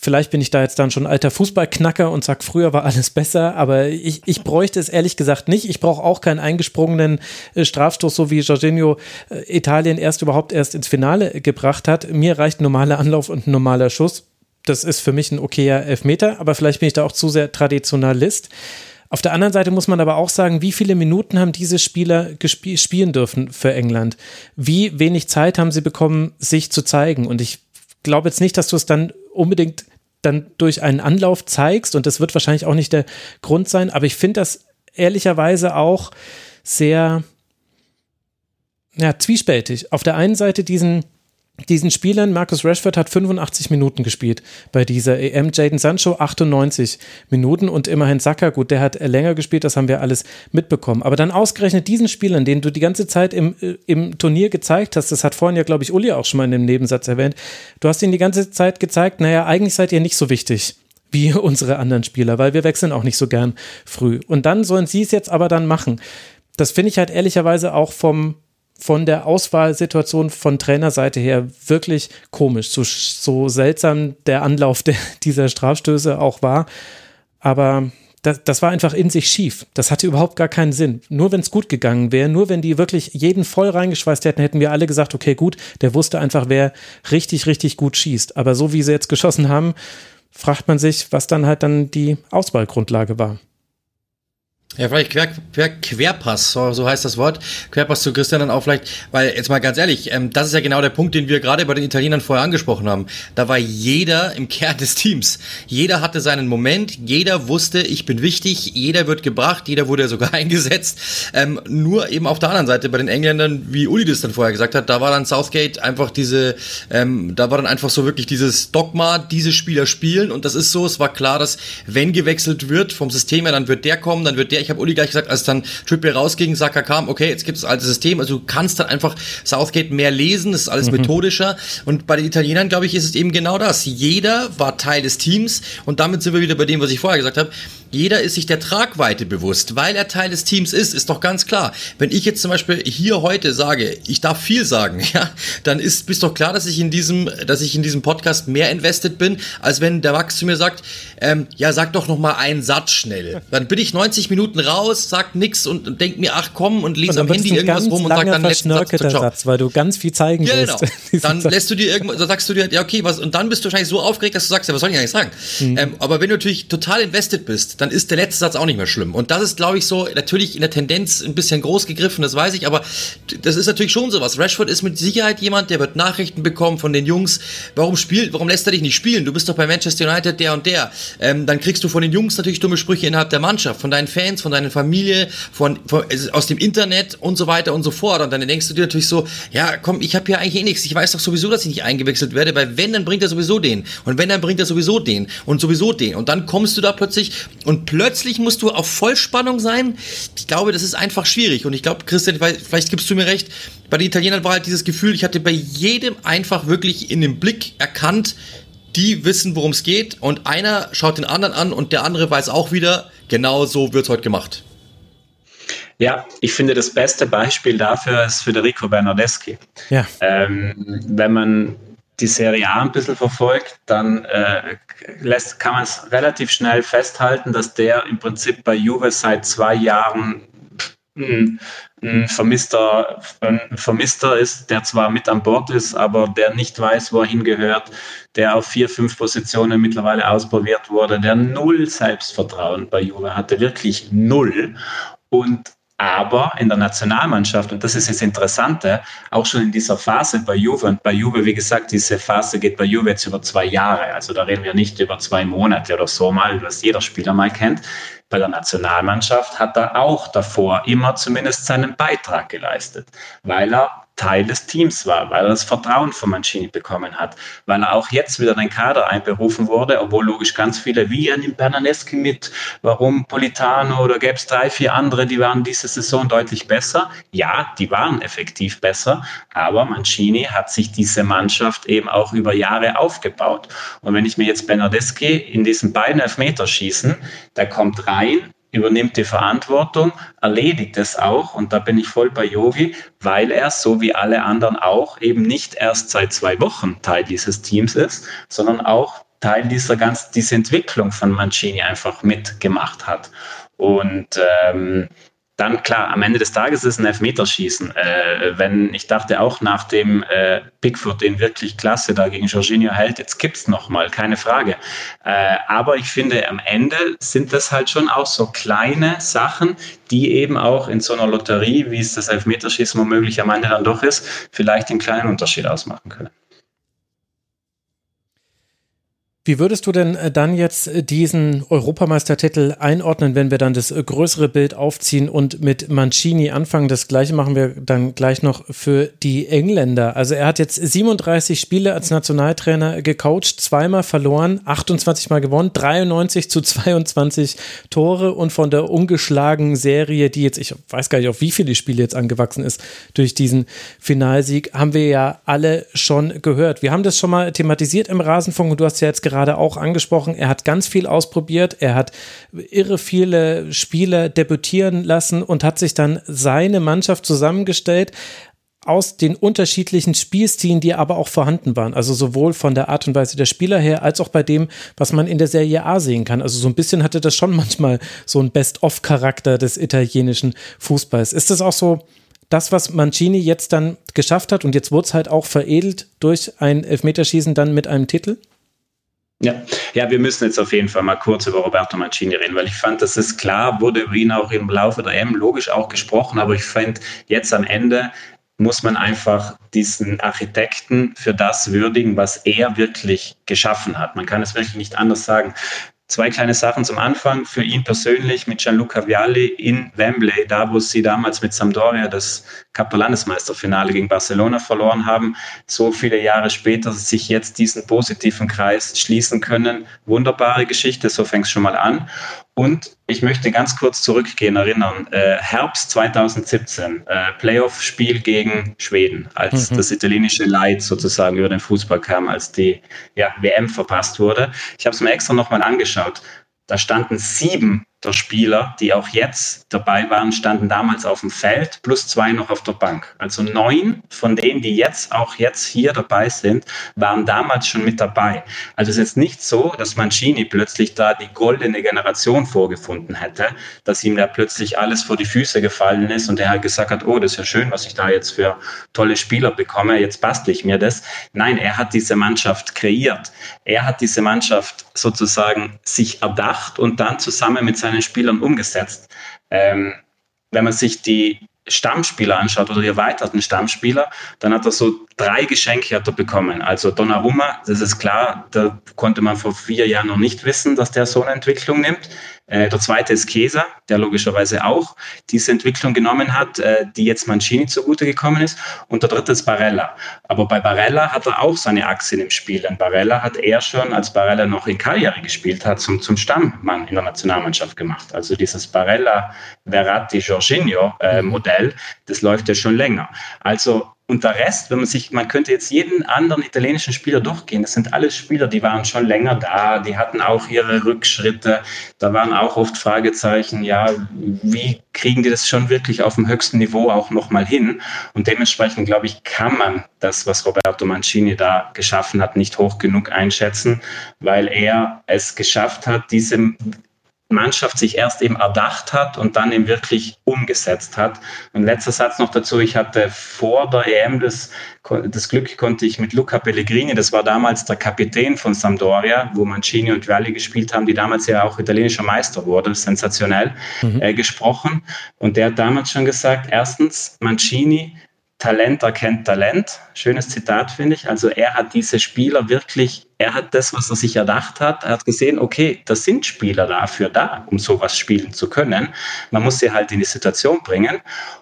Vielleicht bin ich da jetzt dann schon alter Fußballknacker und sag, früher war alles besser, aber ich, ich bräuchte es ehrlich gesagt nicht. Ich brauche auch keinen eingesprungenen äh, Strafstoß, so wie Jorginho äh, Italien erst überhaupt erst ins Finale gebracht hat. Mir reicht ein normaler Anlauf und ein normaler Schuss. Das ist für mich ein okayer Elfmeter, aber vielleicht bin ich da auch zu sehr Traditionalist. Auf der anderen Seite muss man aber auch sagen, wie viele Minuten haben diese Spieler spielen dürfen für England? Wie wenig Zeit haben sie bekommen, sich zu zeigen? Und ich glaube jetzt nicht, dass du es dann unbedingt dann durch einen Anlauf zeigst und das wird wahrscheinlich auch nicht der Grund sein, aber ich finde das ehrlicherweise auch sehr ja, zwiespältig. Auf der einen Seite diesen diesen Spielern, Marcus Rashford hat 85 Minuten gespielt bei dieser EM, Jaden Sancho 98 Minuten und immerhin Saka, gut, der hat länger gespielt, das haben wir alles mitbekommen. Aber dann ausgerechnet diesen Spielern, denen du die ganze Zeit im, äh, im Turnier gezeigt hast, das hat vorhin ja, glaube ich, Uli auch schon mal in dem Nebensatz erwähnt, du hast ihnen die ganze Zeit gezeigt, naja, eigentlich seid ihr nicht so wichtig wie unsere anderen Spieler, weil wir wechseln auch nicht so gern früh. Und dann sollen sie es jetzt aber dann machen. Das finde ich halt ehrlicherweise auch vom von der Auswahlsituation von Trainerseite her wirklich komisch. So, so seltsam der Anlauf der, dieser Strafstöße auch war. Aber das, das war einfach in sich schief. Das hatte überhaupt gar keinen Sinn. Nur wenn es gut gegangen wäre, nur wenn die wirklich jeden voll reingeschweißt hätten, hätten wir alle gesagt, okay, gut, der wusste einfach, wer richtig, richtig gut schießt. Aber so wie sie jetzt geschossen haben, fragt man sich, was dann halt dann die Auswahlgrundlage war. Ja, vielleicht Quer, Quer, Querpass, so, so heißt das Wort. Querpass zu Christian dann auch vielleicht, weil jetzt mal ganz ehrlich, ähm, das ist ja genau der Punkt, den wir gerade bei den Italienern vorher angesprochen haben. Da war jeder im Kern des Teams. Jeder hatte seinen Moment, jeder wusste, ich bin wichtig, jeder wird gebracht, jeder wurde sogar eingesetzt. Ähm, nur eben auf der anderen Seite bei den Engländern, wie Uli das dann vorher gesagt hat, da war dann Southgate einfach diese, ähm, da war dann einfach so wirklich dieses Dogma, diese Spieler spielen und das ist so, es war klar, dass wenn gewechselt wird vom System her, dann wird der kommen, dann wird der, ich habe Uli gleich gesagt, als dann Trippier rausging, Saka kam, okay, jetzt gibt es das alte System, also du kannst dann einfach Southgate mehr lesen, das ist alles mhm. methodischer und bei den Italienern, glaube ich, ist es eben genau das. Jeder war Teil des Teams und damit sind wir wieder bei dem, was ich vorher gesagt habe. Jeder ist sich der Tragweite bewusst, weil er Teil des Teams ist, ist doch ganz klar. Wenn ich jetzt zum Beispiel hier heute sage, ich darf viel sagen, ja, dann ist, bist doch klar, dass ich in diesem, dass ich in diesem Podcast mehr invested bin, als wenn der Max zu mir sagt, ähm, ja, sag doch noch mal einen Satz schnell. Dann bin ich 90 Minuten raus, sag nix und, und denk mir, ach komm und lese am Handy irgendwas rum und sag dann letzten Satz, Satz, Satz, weil du ganz viel zeigen ja, willst. Genau. Dann lässt du dir irgendwas, dann sagst du dir, ja okay, was, und dann bist du wahrscheinlich so aufgeregt, dass du sagst, ja, was soll ich eigentlich sagen? Mhm. Ähm, aber wenn du natürlich total invested bist, dann ist der letzte Satz auch nicht mehr schlimm. Und das ist, glaube ich, so natürlich in der Tendenz ein bisschen groß gegriffen, das weiß ich, aber das ist natürlich schon sowas. Rashford ist mit Sicherheit jemand, der wird Nachrichten bekommen von den Jungs. Warum spielt, warum lässt er dich nicht spielen? Du bist doch bei Manchester United der und der. Ähm, dann kriegst du von den Jungs natürlich dumme Sprüche innerhalb der Mannschaft, von deinen Fans, von deiner Familie, von, von aus dem Internet und so weiter und so fort. Und dann denkst du dir natürlich so, ja, komm, ich habe hier eigentlich eh nichts. Ich weiß doch sowieso, dass ich nicht eingewechselt werde, weil wenn, dann bringt er sowieso den. Und wenn, dann bringt er sowieso den und sowieso den. Und dann kommst du da plötzlich und plötzlich musst du auf Vollspannung sein. Ich glaube, das ist einfach schwierig. Und ich glaube, Christian, vielleicht gibst du mir recht, bei den Italienern war halt dieses Gefühl, ich hatte bei jedem einfach wirklich in dem Blick erkannt, die wissen, worum es geht. Und einer schaut den anderen an und der andere weiß auch wieder, genau so wird es heute gemacht. Ja, ich finde, das beste Beispiel dafür ist Federico Bernardeschi. Ja. Ähm, wenn man die Serie A ein bisschen verfolgt, dann äh, lässt, kann man es relativ schnell festhalten, dass der im Prinzip bei Juve seit zwei Jahren ein, ein, Vermisster, ein Vermisster ist, der zwar mit an Bord ist, aber der nicht weiß, wo er hingehört, der auf vier, fünf Positionen mittlerweile ausprobiert wurde, der null Selbstvertrauen bei Juve hatte, wirklich null. Und aber in der Nationalmannschaft, und das ist das Interessante, auch schon in dieser Phase bei Juve, und bei Juve, wie gesagt, diese Phase geht bei Juve jetzt über zwei Jahre, also da reden wir nicht über zwei Monate oder so mal, was jeder Spieler mal kennt. Bei der Nationalmannschaft hat er auch davor immer zumindest seinen Beitrag geleistet, weil er Teil des Teams war, weil er das Vertrauen von Mancini bekommen hat, weil er auch jetzt wieder in den Kader einberufen wurde, obwohl logisch ganz viele, wie er nimmt Bernaneschi mit, warum Politano oder gäbe es drei, vier andere, die waren diese Saison deutlich besser. Ja, die waren effektiv besser, aber Mancini hat sich diese Mannschaft eben auch über Jahre aufgebaut. Und wenn ich mir jetzt Bernardeschi in diesen beiden Elfmeterschießen, der kommt rein, übernimmt die Verantwortung, erledigt es auch, und da bin ich voll bei Yogi, weil er, so wie alle anderen auch, eben nicht erst seit zwei Wochen Teil dieses Teams ist, sondern auch Teil dieser ganz, diese Entwicklung von Mancini einfach mitgemacht hat. Und ähm, dann klar, am Ende des Tages ist es ein Elfmeterschießen. Äh, wenn ich dachte auch nach dem äh, Pickford den wirklich klasse da gegen Jorginho hält, jetzt kippt's noch mal, keine Frage. Äh, aber ich finde, am Ende sind das halt schon auch so kleine Sachen, die eben auch in so einer Lotterie, wie es das Elfmeterschießen womöglich am Ende dann doch ist, vielleicht den kleinen Unterschied ausmachen können. Wie würdest du denn äh, dann jetzt äh, diesen Europameistertitel einordnen, wenn wir dann das äh, größere Bild aufziehen und mit Mancini anfangen? Das gleiche machen wir dann gleich noch für die Engländer. Also er hat jetzt 37 Spiele als Nationaltrainer gecoacht, zweimal verloren, 28 Mal gewonnen, 93 zu 22 Tore und von der ungeschlagenen Serie, die jetzt, ich weiß gar nicht, auf wie viele Spiele jetzt angewachsen ist durch diesen Finalsieg, haben wir ja alle schon gehört. Wir haben das schon mal thematisiert im Rasenfunk und du hast ja jetzt gerade gerade auch angesprochen, er hat ganz viel ausprobiert, er hat irre viele Spieler debütieren lassen und hat sich dann seine Mannschaft zusammengestellt. aus den unterschiedlichen Spielstilen, die aber auch vorhanden waren. Also sowohl von der Art und Weise der Spieler her, als auch bei dem, was man in der Serie A sehen kann. Also so ein bisschen hatte das schon manchmal so ein Best-of-Charakter des italienischen Fußballs. Ist das auch so das, was Mancini jetzt dann geschafft hat und jetzt wurde es halt auch veredelt durch ein Elfmeterschießen dann mit einem Titel? Ja. ja, wir müssen jetzt auf jeden Fall mal kurz über Roberto Mancini reden, weil ich fand, das ist klar, wurde über ihn auch im Laufe der M logisch auch gesprochen, aber ich fand jetzt am Ende muss man einfach diesen Architekten für das würdigen, was er wirklich geschaffen hat. Man kann es wirklich nicht anders sagen. Zwei kleine Sachen zum Anfang. Für ihn persönlich mit Gianluca Vialli in Wembley, da wo sie damals mit Sampdoria das Cup der Landesmeisterfinale gegen Barcelona verloren haben, so viele Jahre später sich jetzt diesen positiven Kreis schließen können. Wunderbare Geschichte, so fängt es schon mal an. Und ich möchte ganz kurz zurückgehen, erinnern. Äh, Herbst 2017, äh, Playoff-Spiel gegen Schweden, als mhm. das italienische Leid sozusagen über den Fußball kam, als die ja, WM verpasst wurde. Ich habe es mir extra nochmal angeschaut. Da standen sieben der Spieler, die auch jetzt dabei waren, standen damals auf dem Feld, plus zwei noch auf der Bank. Also neun von denen, die jetzt auch jetzt hier dabei sind, waren damals schon mit dabei. Also es ist jetzt nicht so, dass Mancini plötzlich da die goldene Generation vorgefunden hätte, dass ihm da plötzlich alles vor die Füße gefallen ist und er halt gesagt hat, oh, das ist ja schön, was ich da jetzt für tolle Spieler bekomme, jetzt bastle ich mir das. Nein, er hat diese Mannschaft kreiert. Er hat diese Mannschaft sozusagen sich erdacht und dann zusammen mit seinen seinen Spielern umgesetzt. Ähm, wenn man sich die Stammspieler anschaut oder die erweiterten Stammspieler, dann hat er so drei Geschenke hat er bekommen. Also Donnarumma, das ist klar, da konnte man vor vier Jahren noch nicht wissen, dass der so eine Entwicklung nimmt. Äh, der zweite ist Kesa, der logischerweise auch diese Entwicklung genommen hat, äh, die jetzt Mancini zugute gekommen ist. Und der dritte ist Barella. Aber bei Barella hat er auch seine Achse im Spiel. Denn Barella hat er schon, als Barella noch in Cagliari gespielt hat, zum, zum Stammmann in der Nationalmannschaft gemacht. Also dieses Barella, Verratti, Jorginho äh, Modell, das läuft ja schon länger. Also und der Rest, wenn man sich, man könnte jetzt jeden anderen italienischen Spieler durchgehen. Das sind alles Spieler, die waren schon länger da, die hatten auch ihre Rückschritte. Da waren auch oft Fragezeichen, ja, wie kriegen die das schon wirklich auf dem höchsten Niveau auch nochmal hin? Und dementsprechend, glaube ich, kann man das, was Roberto Mancini da geschaffen hat, nicht hoch genug einschätzen, weil er es geschafft hat, diese Mannschaft sich erst eben erdacht hat und dann eben wirklich umgesetzt hat. Und letzter Satz noch dazu, ich hatte vor der EM das, das Glück, konnte ich mit Luca Pellegrini, das war damals der Kapitän von Sampdoria, wo Mancini und Vialli gespielt haben, die damals ja auch italienischer Meister wurde, sensationell, mhm. äh, gesprochen. Und der hat damals schon gesagt, erstens, Mancini Talent erkennt Talent. Schönes Zitat, finde ich. Also er hat diese Spieler wirklich, er hat das, was er sich erdacht hat, er hat gesehen, okay, da sind Spieler dafür da, um sowas spielen zu können. Man muss sie halt in die Situation bringen.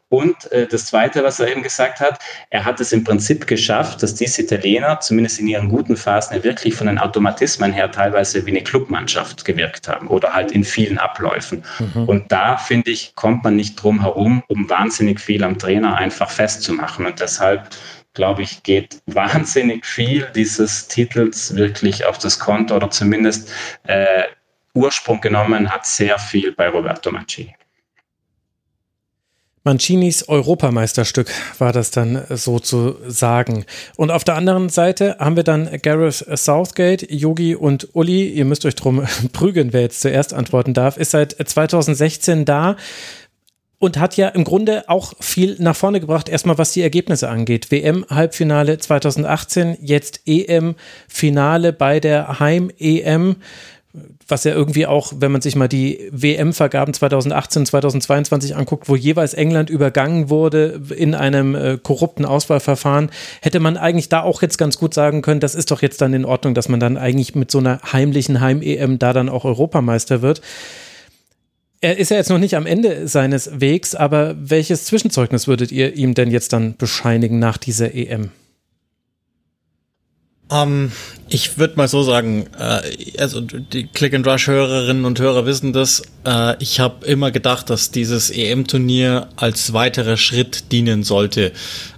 Und äh, das Zweite, was er eben gesagt hat, er hat es im Prinzip geschafft, dass diese Italiener, zumindest in ihren guten Phasen, wirklich von den Automatismen her teilweise wie eine Clubmannschaft gewirkt haben oder halt in vielen Abläufen. Mhm. Und da, finde ich, kommt man nicht drum herum, um wahnsinnig viel am Trainer einfach festzumachen. Und deshalb glaube ich, geht wahnsinnig viel dieses Titels wirklich auf das Konto oder zumindest äh, Ursprung genommen hat sehr viel bei Roberto Mancini. Mancinis Europameisterstück war das dann sozusagen. Und auf der anderen Seite haben wir dann Gareth Southgate, Yogi und Uli. Ihr müsst euch drum prügeln, wer jetzt zuerst antworten darf. Ist seit 2016 da und hat ja im Grunde auch viel nach vorne gebracht, erstmal was die Ergebnisse angeht. WM-Halbfinale 2018, jetzt EM-Finale bei der Heim-EM was ja irgendwie auch, wenn man sich mal die WM-Vergaben 2018, 2022 anguckt, wo jeweils England übergangen wurde in einem äh, korrupten Auswahlverfahren, hätte man eigentlich da auch jetzt ganz gut sagen können, das ist doch jetzt dann in Ordnung, dass man dann eigentlich mit so einer heimlichen Heim-EM da dann auch Europameister wird. Er ist ja jetzt noch nicht am Ende seines Wegs, aber welches Zwischenzeugnis würdet ihr ihm denn jetzt dann bescheinigen nach dieser EM? Um, ähm, ich würde mal so sagen, äh, also die Click-and-Rush-Hörerinnen und Hörer wissen das. Äh, ich habe immer gedacht, dass dieses EM-Turnier als weiterer Schritt dienen sollte.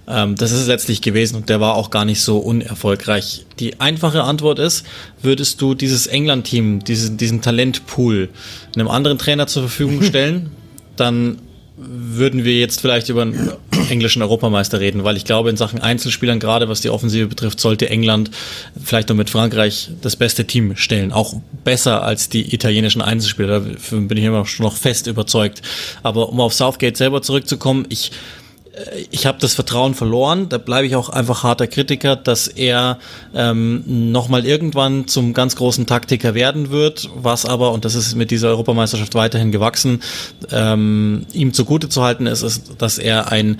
Ähm, das ist es letztlich gewesen und der war auch gar nicht so unerfolgreich. Die einfache Antwort ist, würdest du dieses England-Team, diesen, diesen Talentpool einem anderen Trainer zur Verfügung stellen, dann würden wir jetzt vielleicht über ein englischen Europameister reden, weil ich glaube, in Sachen Einzelspielern, gerade was die Offensive betrifft, sollte England vielleicht noch mit Frankreich das beste Team stellen. Auch besser als die italienischen Einzelspieler. Dafür bin ich immer noch fest überzeugt. Aber um auf Southgate selber zurückzukommen, ich ich habe das Vertrauen verloren. Da bleibe ich auch einfach harter Kritiker, dass er ähm, nochmal irgendwann zum ganz großen Taktiker werden wird, was aber, und das ist mit dieser Europameisterschaft weiterhin gewachsen, ähm, ihm zugute zu halten ist, ist, dass er ein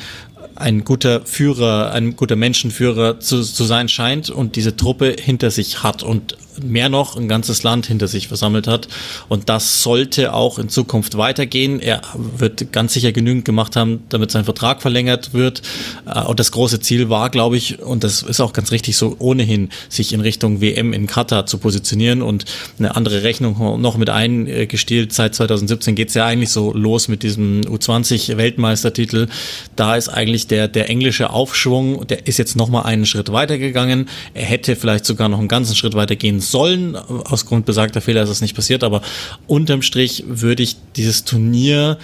ein guter Führer, ein guter Menschenführer zu, zu sein scheint und diese Truppe hinter sich hat und mehr noch ein ganzes Land hinter sich versammelt hat. Und das sollte auch in Zukunft weitergehen. Er wird ganz sicher genügend gemacht haben, damit sein Vertrag verlängert wird. Äh, und das große Ziel war, glaube ich, und das ist auch ganz richtig so, ohnehin sich in Richtung WM in Katar zu positionieren und eine andere Rechnung noch mit eingestielt. Seit 2017 geht es ja eigentlich so los mit diesem U20-Weltmeistertitel. Da ist eigentlich der, der englische Aufschwung, der ist jetzt nochmal einen Schritt weitergegangen. Er hätte vielleicht sogar noch einen ganzen Schritt weiter gehen sollen. Aus Grund besagter Fehler ist es nicht passiert, aber unterm Strich würde ich dieses Turnier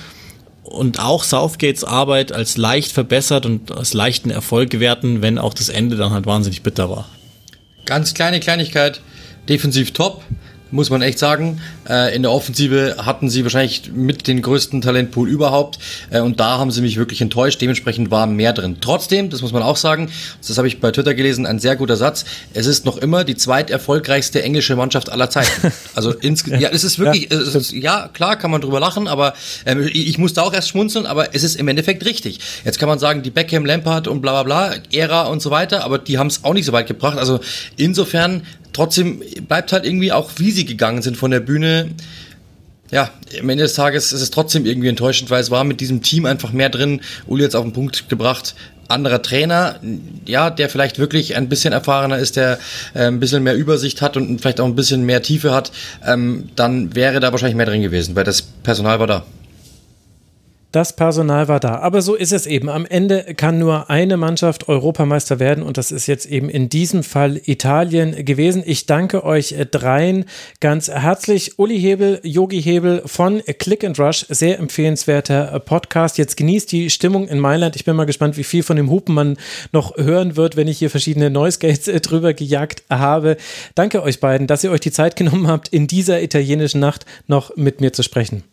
und auch Southgates Arbeit als leicht verbessert und als leichten Erfolg gewerten, wenn auch das Ende dann halt wahnsinnig bitter war. Ganz kleine Kleinigkeit, defensiv top, muss man echt sagen. Äh, in der Offensive hatten sie wahrscheinlich mit den größten Talentpool überhaupt äh, und da haben sie mich wirklich enttäuscht. Dementsprechend war mehr drin. Trotzdem, das muss man auch sagen, das habe ich bei Twitter gelesen, ein sehr guter Satz. Es ist noch immer die zweiterfolgreichste englische Mannschaft aller Zeiten. Also insgesamt, ja, es ist wirklich, ja, es ist, ja, klar, kann man drüber lachen, aber ähm, ich, ich musste auch erst schmunzeln, aber es ist im Endeffekt richtig. Jetzt kann man sagen, die Beckham, Lampard und bla bla bla, Ära und so weiter, aber die haben es auch nicht so weit gebracht. Also insofern trotzdem bleibt halt irgendwie auch, wie sie gegangen sind von der Bühne. Ja, am Ende des Tages ist es trotzdem irgendwie enttäuschend, weil es war mit diesem Team einfach mehr drin. Uli jetzt auf den Punkt gebracht. Anderer Trainer, ja, der vielleicht wirklich ein bisschen erfahrener ist, der äh, ein bisschen mehr Übersicht hat und vielleicht auch ein bisschen mehr Tiefe hat, ähm, dann wäre da wahrscheinlich mehr drin gewesen, weil das Personal war da. Das Personal war da. Aber so ist es eben. Am Ende kann nur eine Mannschaft Europameister werden und das ist jetzt eben in diesem Fall Italien gewesen. Ich danke euch dreien ganz herzlich. Uli Hebel, Yogi Hebel von Click and Rush. Sehr empfehlenswerter Podcast. Jetzt genießt die Stimmung in Mailand. Ich bin mal gespannt, wie viel von dem Hupen man noch hören wird, wenn ich hier verschiedene Noise Gates drüber gejagt habe. Danke euch beiden, dass ihr euch die Zeit genommen habt, in dieser italienischen Nacht noch mit mir zu sprechen.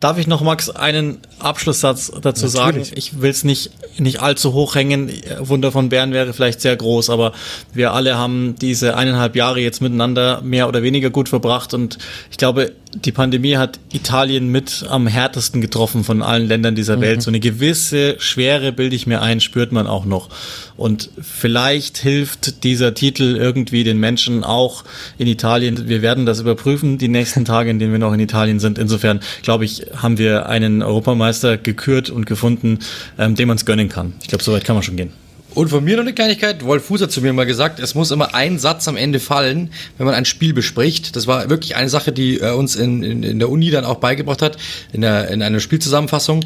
Darf ich noch, Max, einen Abschlusssatz dazu Natürlich. sagen? Ich will es nicht, nicht allzu hoch hängen. Wunder von Bern wäre vielleicht sehr groß, aber wir alle haben diese eineinhalb Jahre jetzt miteinander mehr oder weniger gut verbracht und ich glaube, die Pandemie hat Italien mit am härtesten getroffen von allen Ländern dieser mhm. Welt. So eine gewisse Schwere, bilde ich mir ein, spürt man auch noch. Und vielleicht hilft dieser Titel irgendwie den Menschen auch in Italien. Wir werden das überprüfen, die nächsten Tage, in denen wir noch in Italien sind. Insofern, glaube ich, haben wir einen Europameister gekürt und gefunden, ähm, dem man es gönnen kann. Ich glaube, soweit kann man schon gehen. Und von mir noch eine Kleinigkeit. Wolf Fuß hat zu mir mal gesagt, es muss immer ein Satz am Ende fallen, wenn man ein Spiel bespricht. Das war wirklich eine Sache, die er uns in, in, in der Uni dann auch beigebracht hat, in, der, in einer Spielzusammenfassung.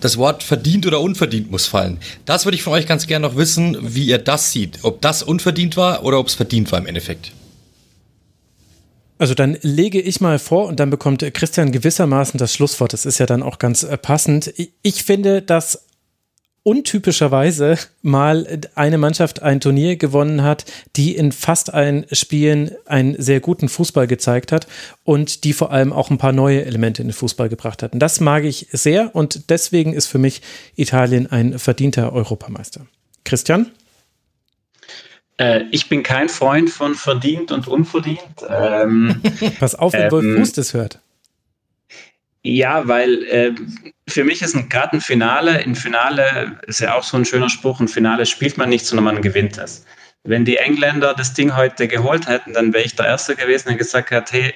Das Wort verdient oder unverdient muss fallen. Das würde ich von euch ganz gerne noch wissen, wie ihr das seht. Ob das unverdient war oder ob es verdient war im Endeffekt. Also dann lege ich mal vor und dann bekommt Christian gewissermaßen das Schlusswort. Das ist ja dann auch ganz äh, passend. Ich finde, dass untypischerweise mal eine Mannschaft ein Turnier gewonnen hat, die in fast allen Spielen einen sehr guten Fußball gezeigt hat und die vor allem auch ein paar neue Elemente in den Fußball gebracht hat. Und das mag ich sehr und deswegen ist für mich Italien ein verdienter Europameister. Christian? Äh, ich bin kein Freund von verdient und unverdient. Ähm, Pass auf, wenn ähm, Wolf Fuß das hört. Ja, weil äh, für mich ist ein gerade ein Finale, ein Finale ist ja auch so ein schöner Spruch, ein Finale spielt man nicht, sondern man gewinnt es. Wenn die Engländer das Ding heute geholt hätten, dann wäre ich der Erste gewesen, der gesagt hat, hey,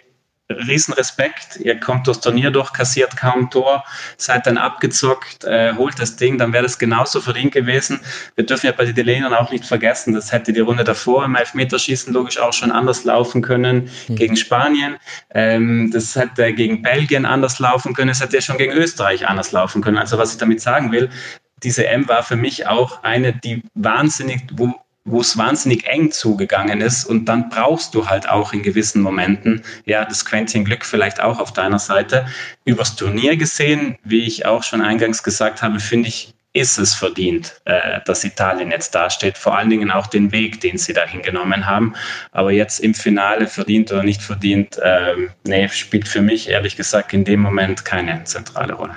Riesenrespekt, ihr kommt durchs Turnier durch, kassiert kaum Tor, seid dann abgezockt, äh, holt das Ding, dann wäre das genauso verdient gewesen. Wir dürfen ja bei den Italienern auch nicht vergessen, das hätte die Runde davor im Elfmeterschießen logisch auch schon anders laufen können mhm. gegen Spanien. Ähm, das hätte gegen Belgien anders laufen können, es hätte ja schon gegen Österreich anders laufen können. Also was ich damit sagen will, diese M war für mich auch eine, die wahnsinnig, wo wo es wahnsinnig eng zugegangen ist und dann brauchst du halt auch in gewissen Momenten, ja, das Quäntchen Glück vielleicht auch auf deiner Seite. Übers Turnier gesehen, wie ich auch schon eingangs gesagt habe, finde ich ist es verdient, äh, dass Italien jetzt dasteht. Vor allen Dingen auch den Weg, den sie dahin genommen haben. Aber jetzt im Finale verdient oder nicht verdient, äh, nee, spielt für mich ehrlich gesagt in dem Moment keine zentrale Rolle.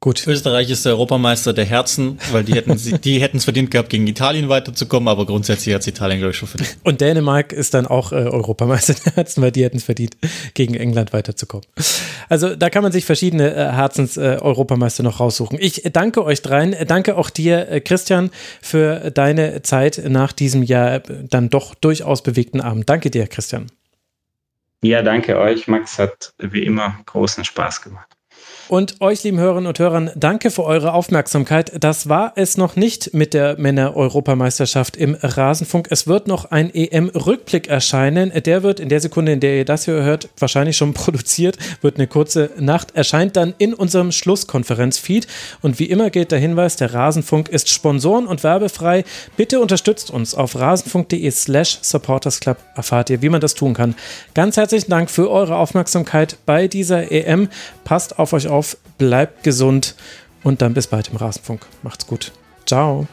Gut. Österreich ist der Europameister der Herzen, weil die hätten die hätten es verdient gehabt, gegen Italien weiterzukommen, aber grundsätzlich hat es Italien, glaube ich, schon verdient. Und Dänemark ist dann auch äh, Europameister der Herzen, weil die hätten es verdient, gegen England weiterzukommen. Also da kann man sich verschiedene äh, Herzens-Europameister äh, noch raussuchen. Ich danke euch dreien. Danke auch dir, äh, Christian, für deine Zeit nach diesem Jahr äh, dann doch durchaus bewegten Abend. Danke dir, Christian. Ja, danke euch. Max hat wie immer großen Spaß gemacht. Und euch, lieben Hörerinnen und Hörern, danke für eure Aufmerksamkeit. Das war es noch nicht mit der Männer-Europameisterschaft im Rasenfunk. Es wird noch ein EM-Rückblick erscheinen. Der wird in der Sekunde, in der ihr das hier hört, wahrscheinlich schon produziert, wird eine kurze Nacht, erscheint dann in unserem Schlusskonferenzfeed. Und wie immer gilt der Hinweis, der Rasenfunk ist sponsoren- und werbefrei. Bitte unterstützt uns auf rasenfunk.de slash supportersclub. Erfahrt ihr, wie man das tun kann. Ganz herzlichen Dank für eure Aufmerksamkeit bei dieser EM. Passt auf euch auf auf, bleibt gesund und dann bis bald im Rasenfunk. Macht's gut. Ciao.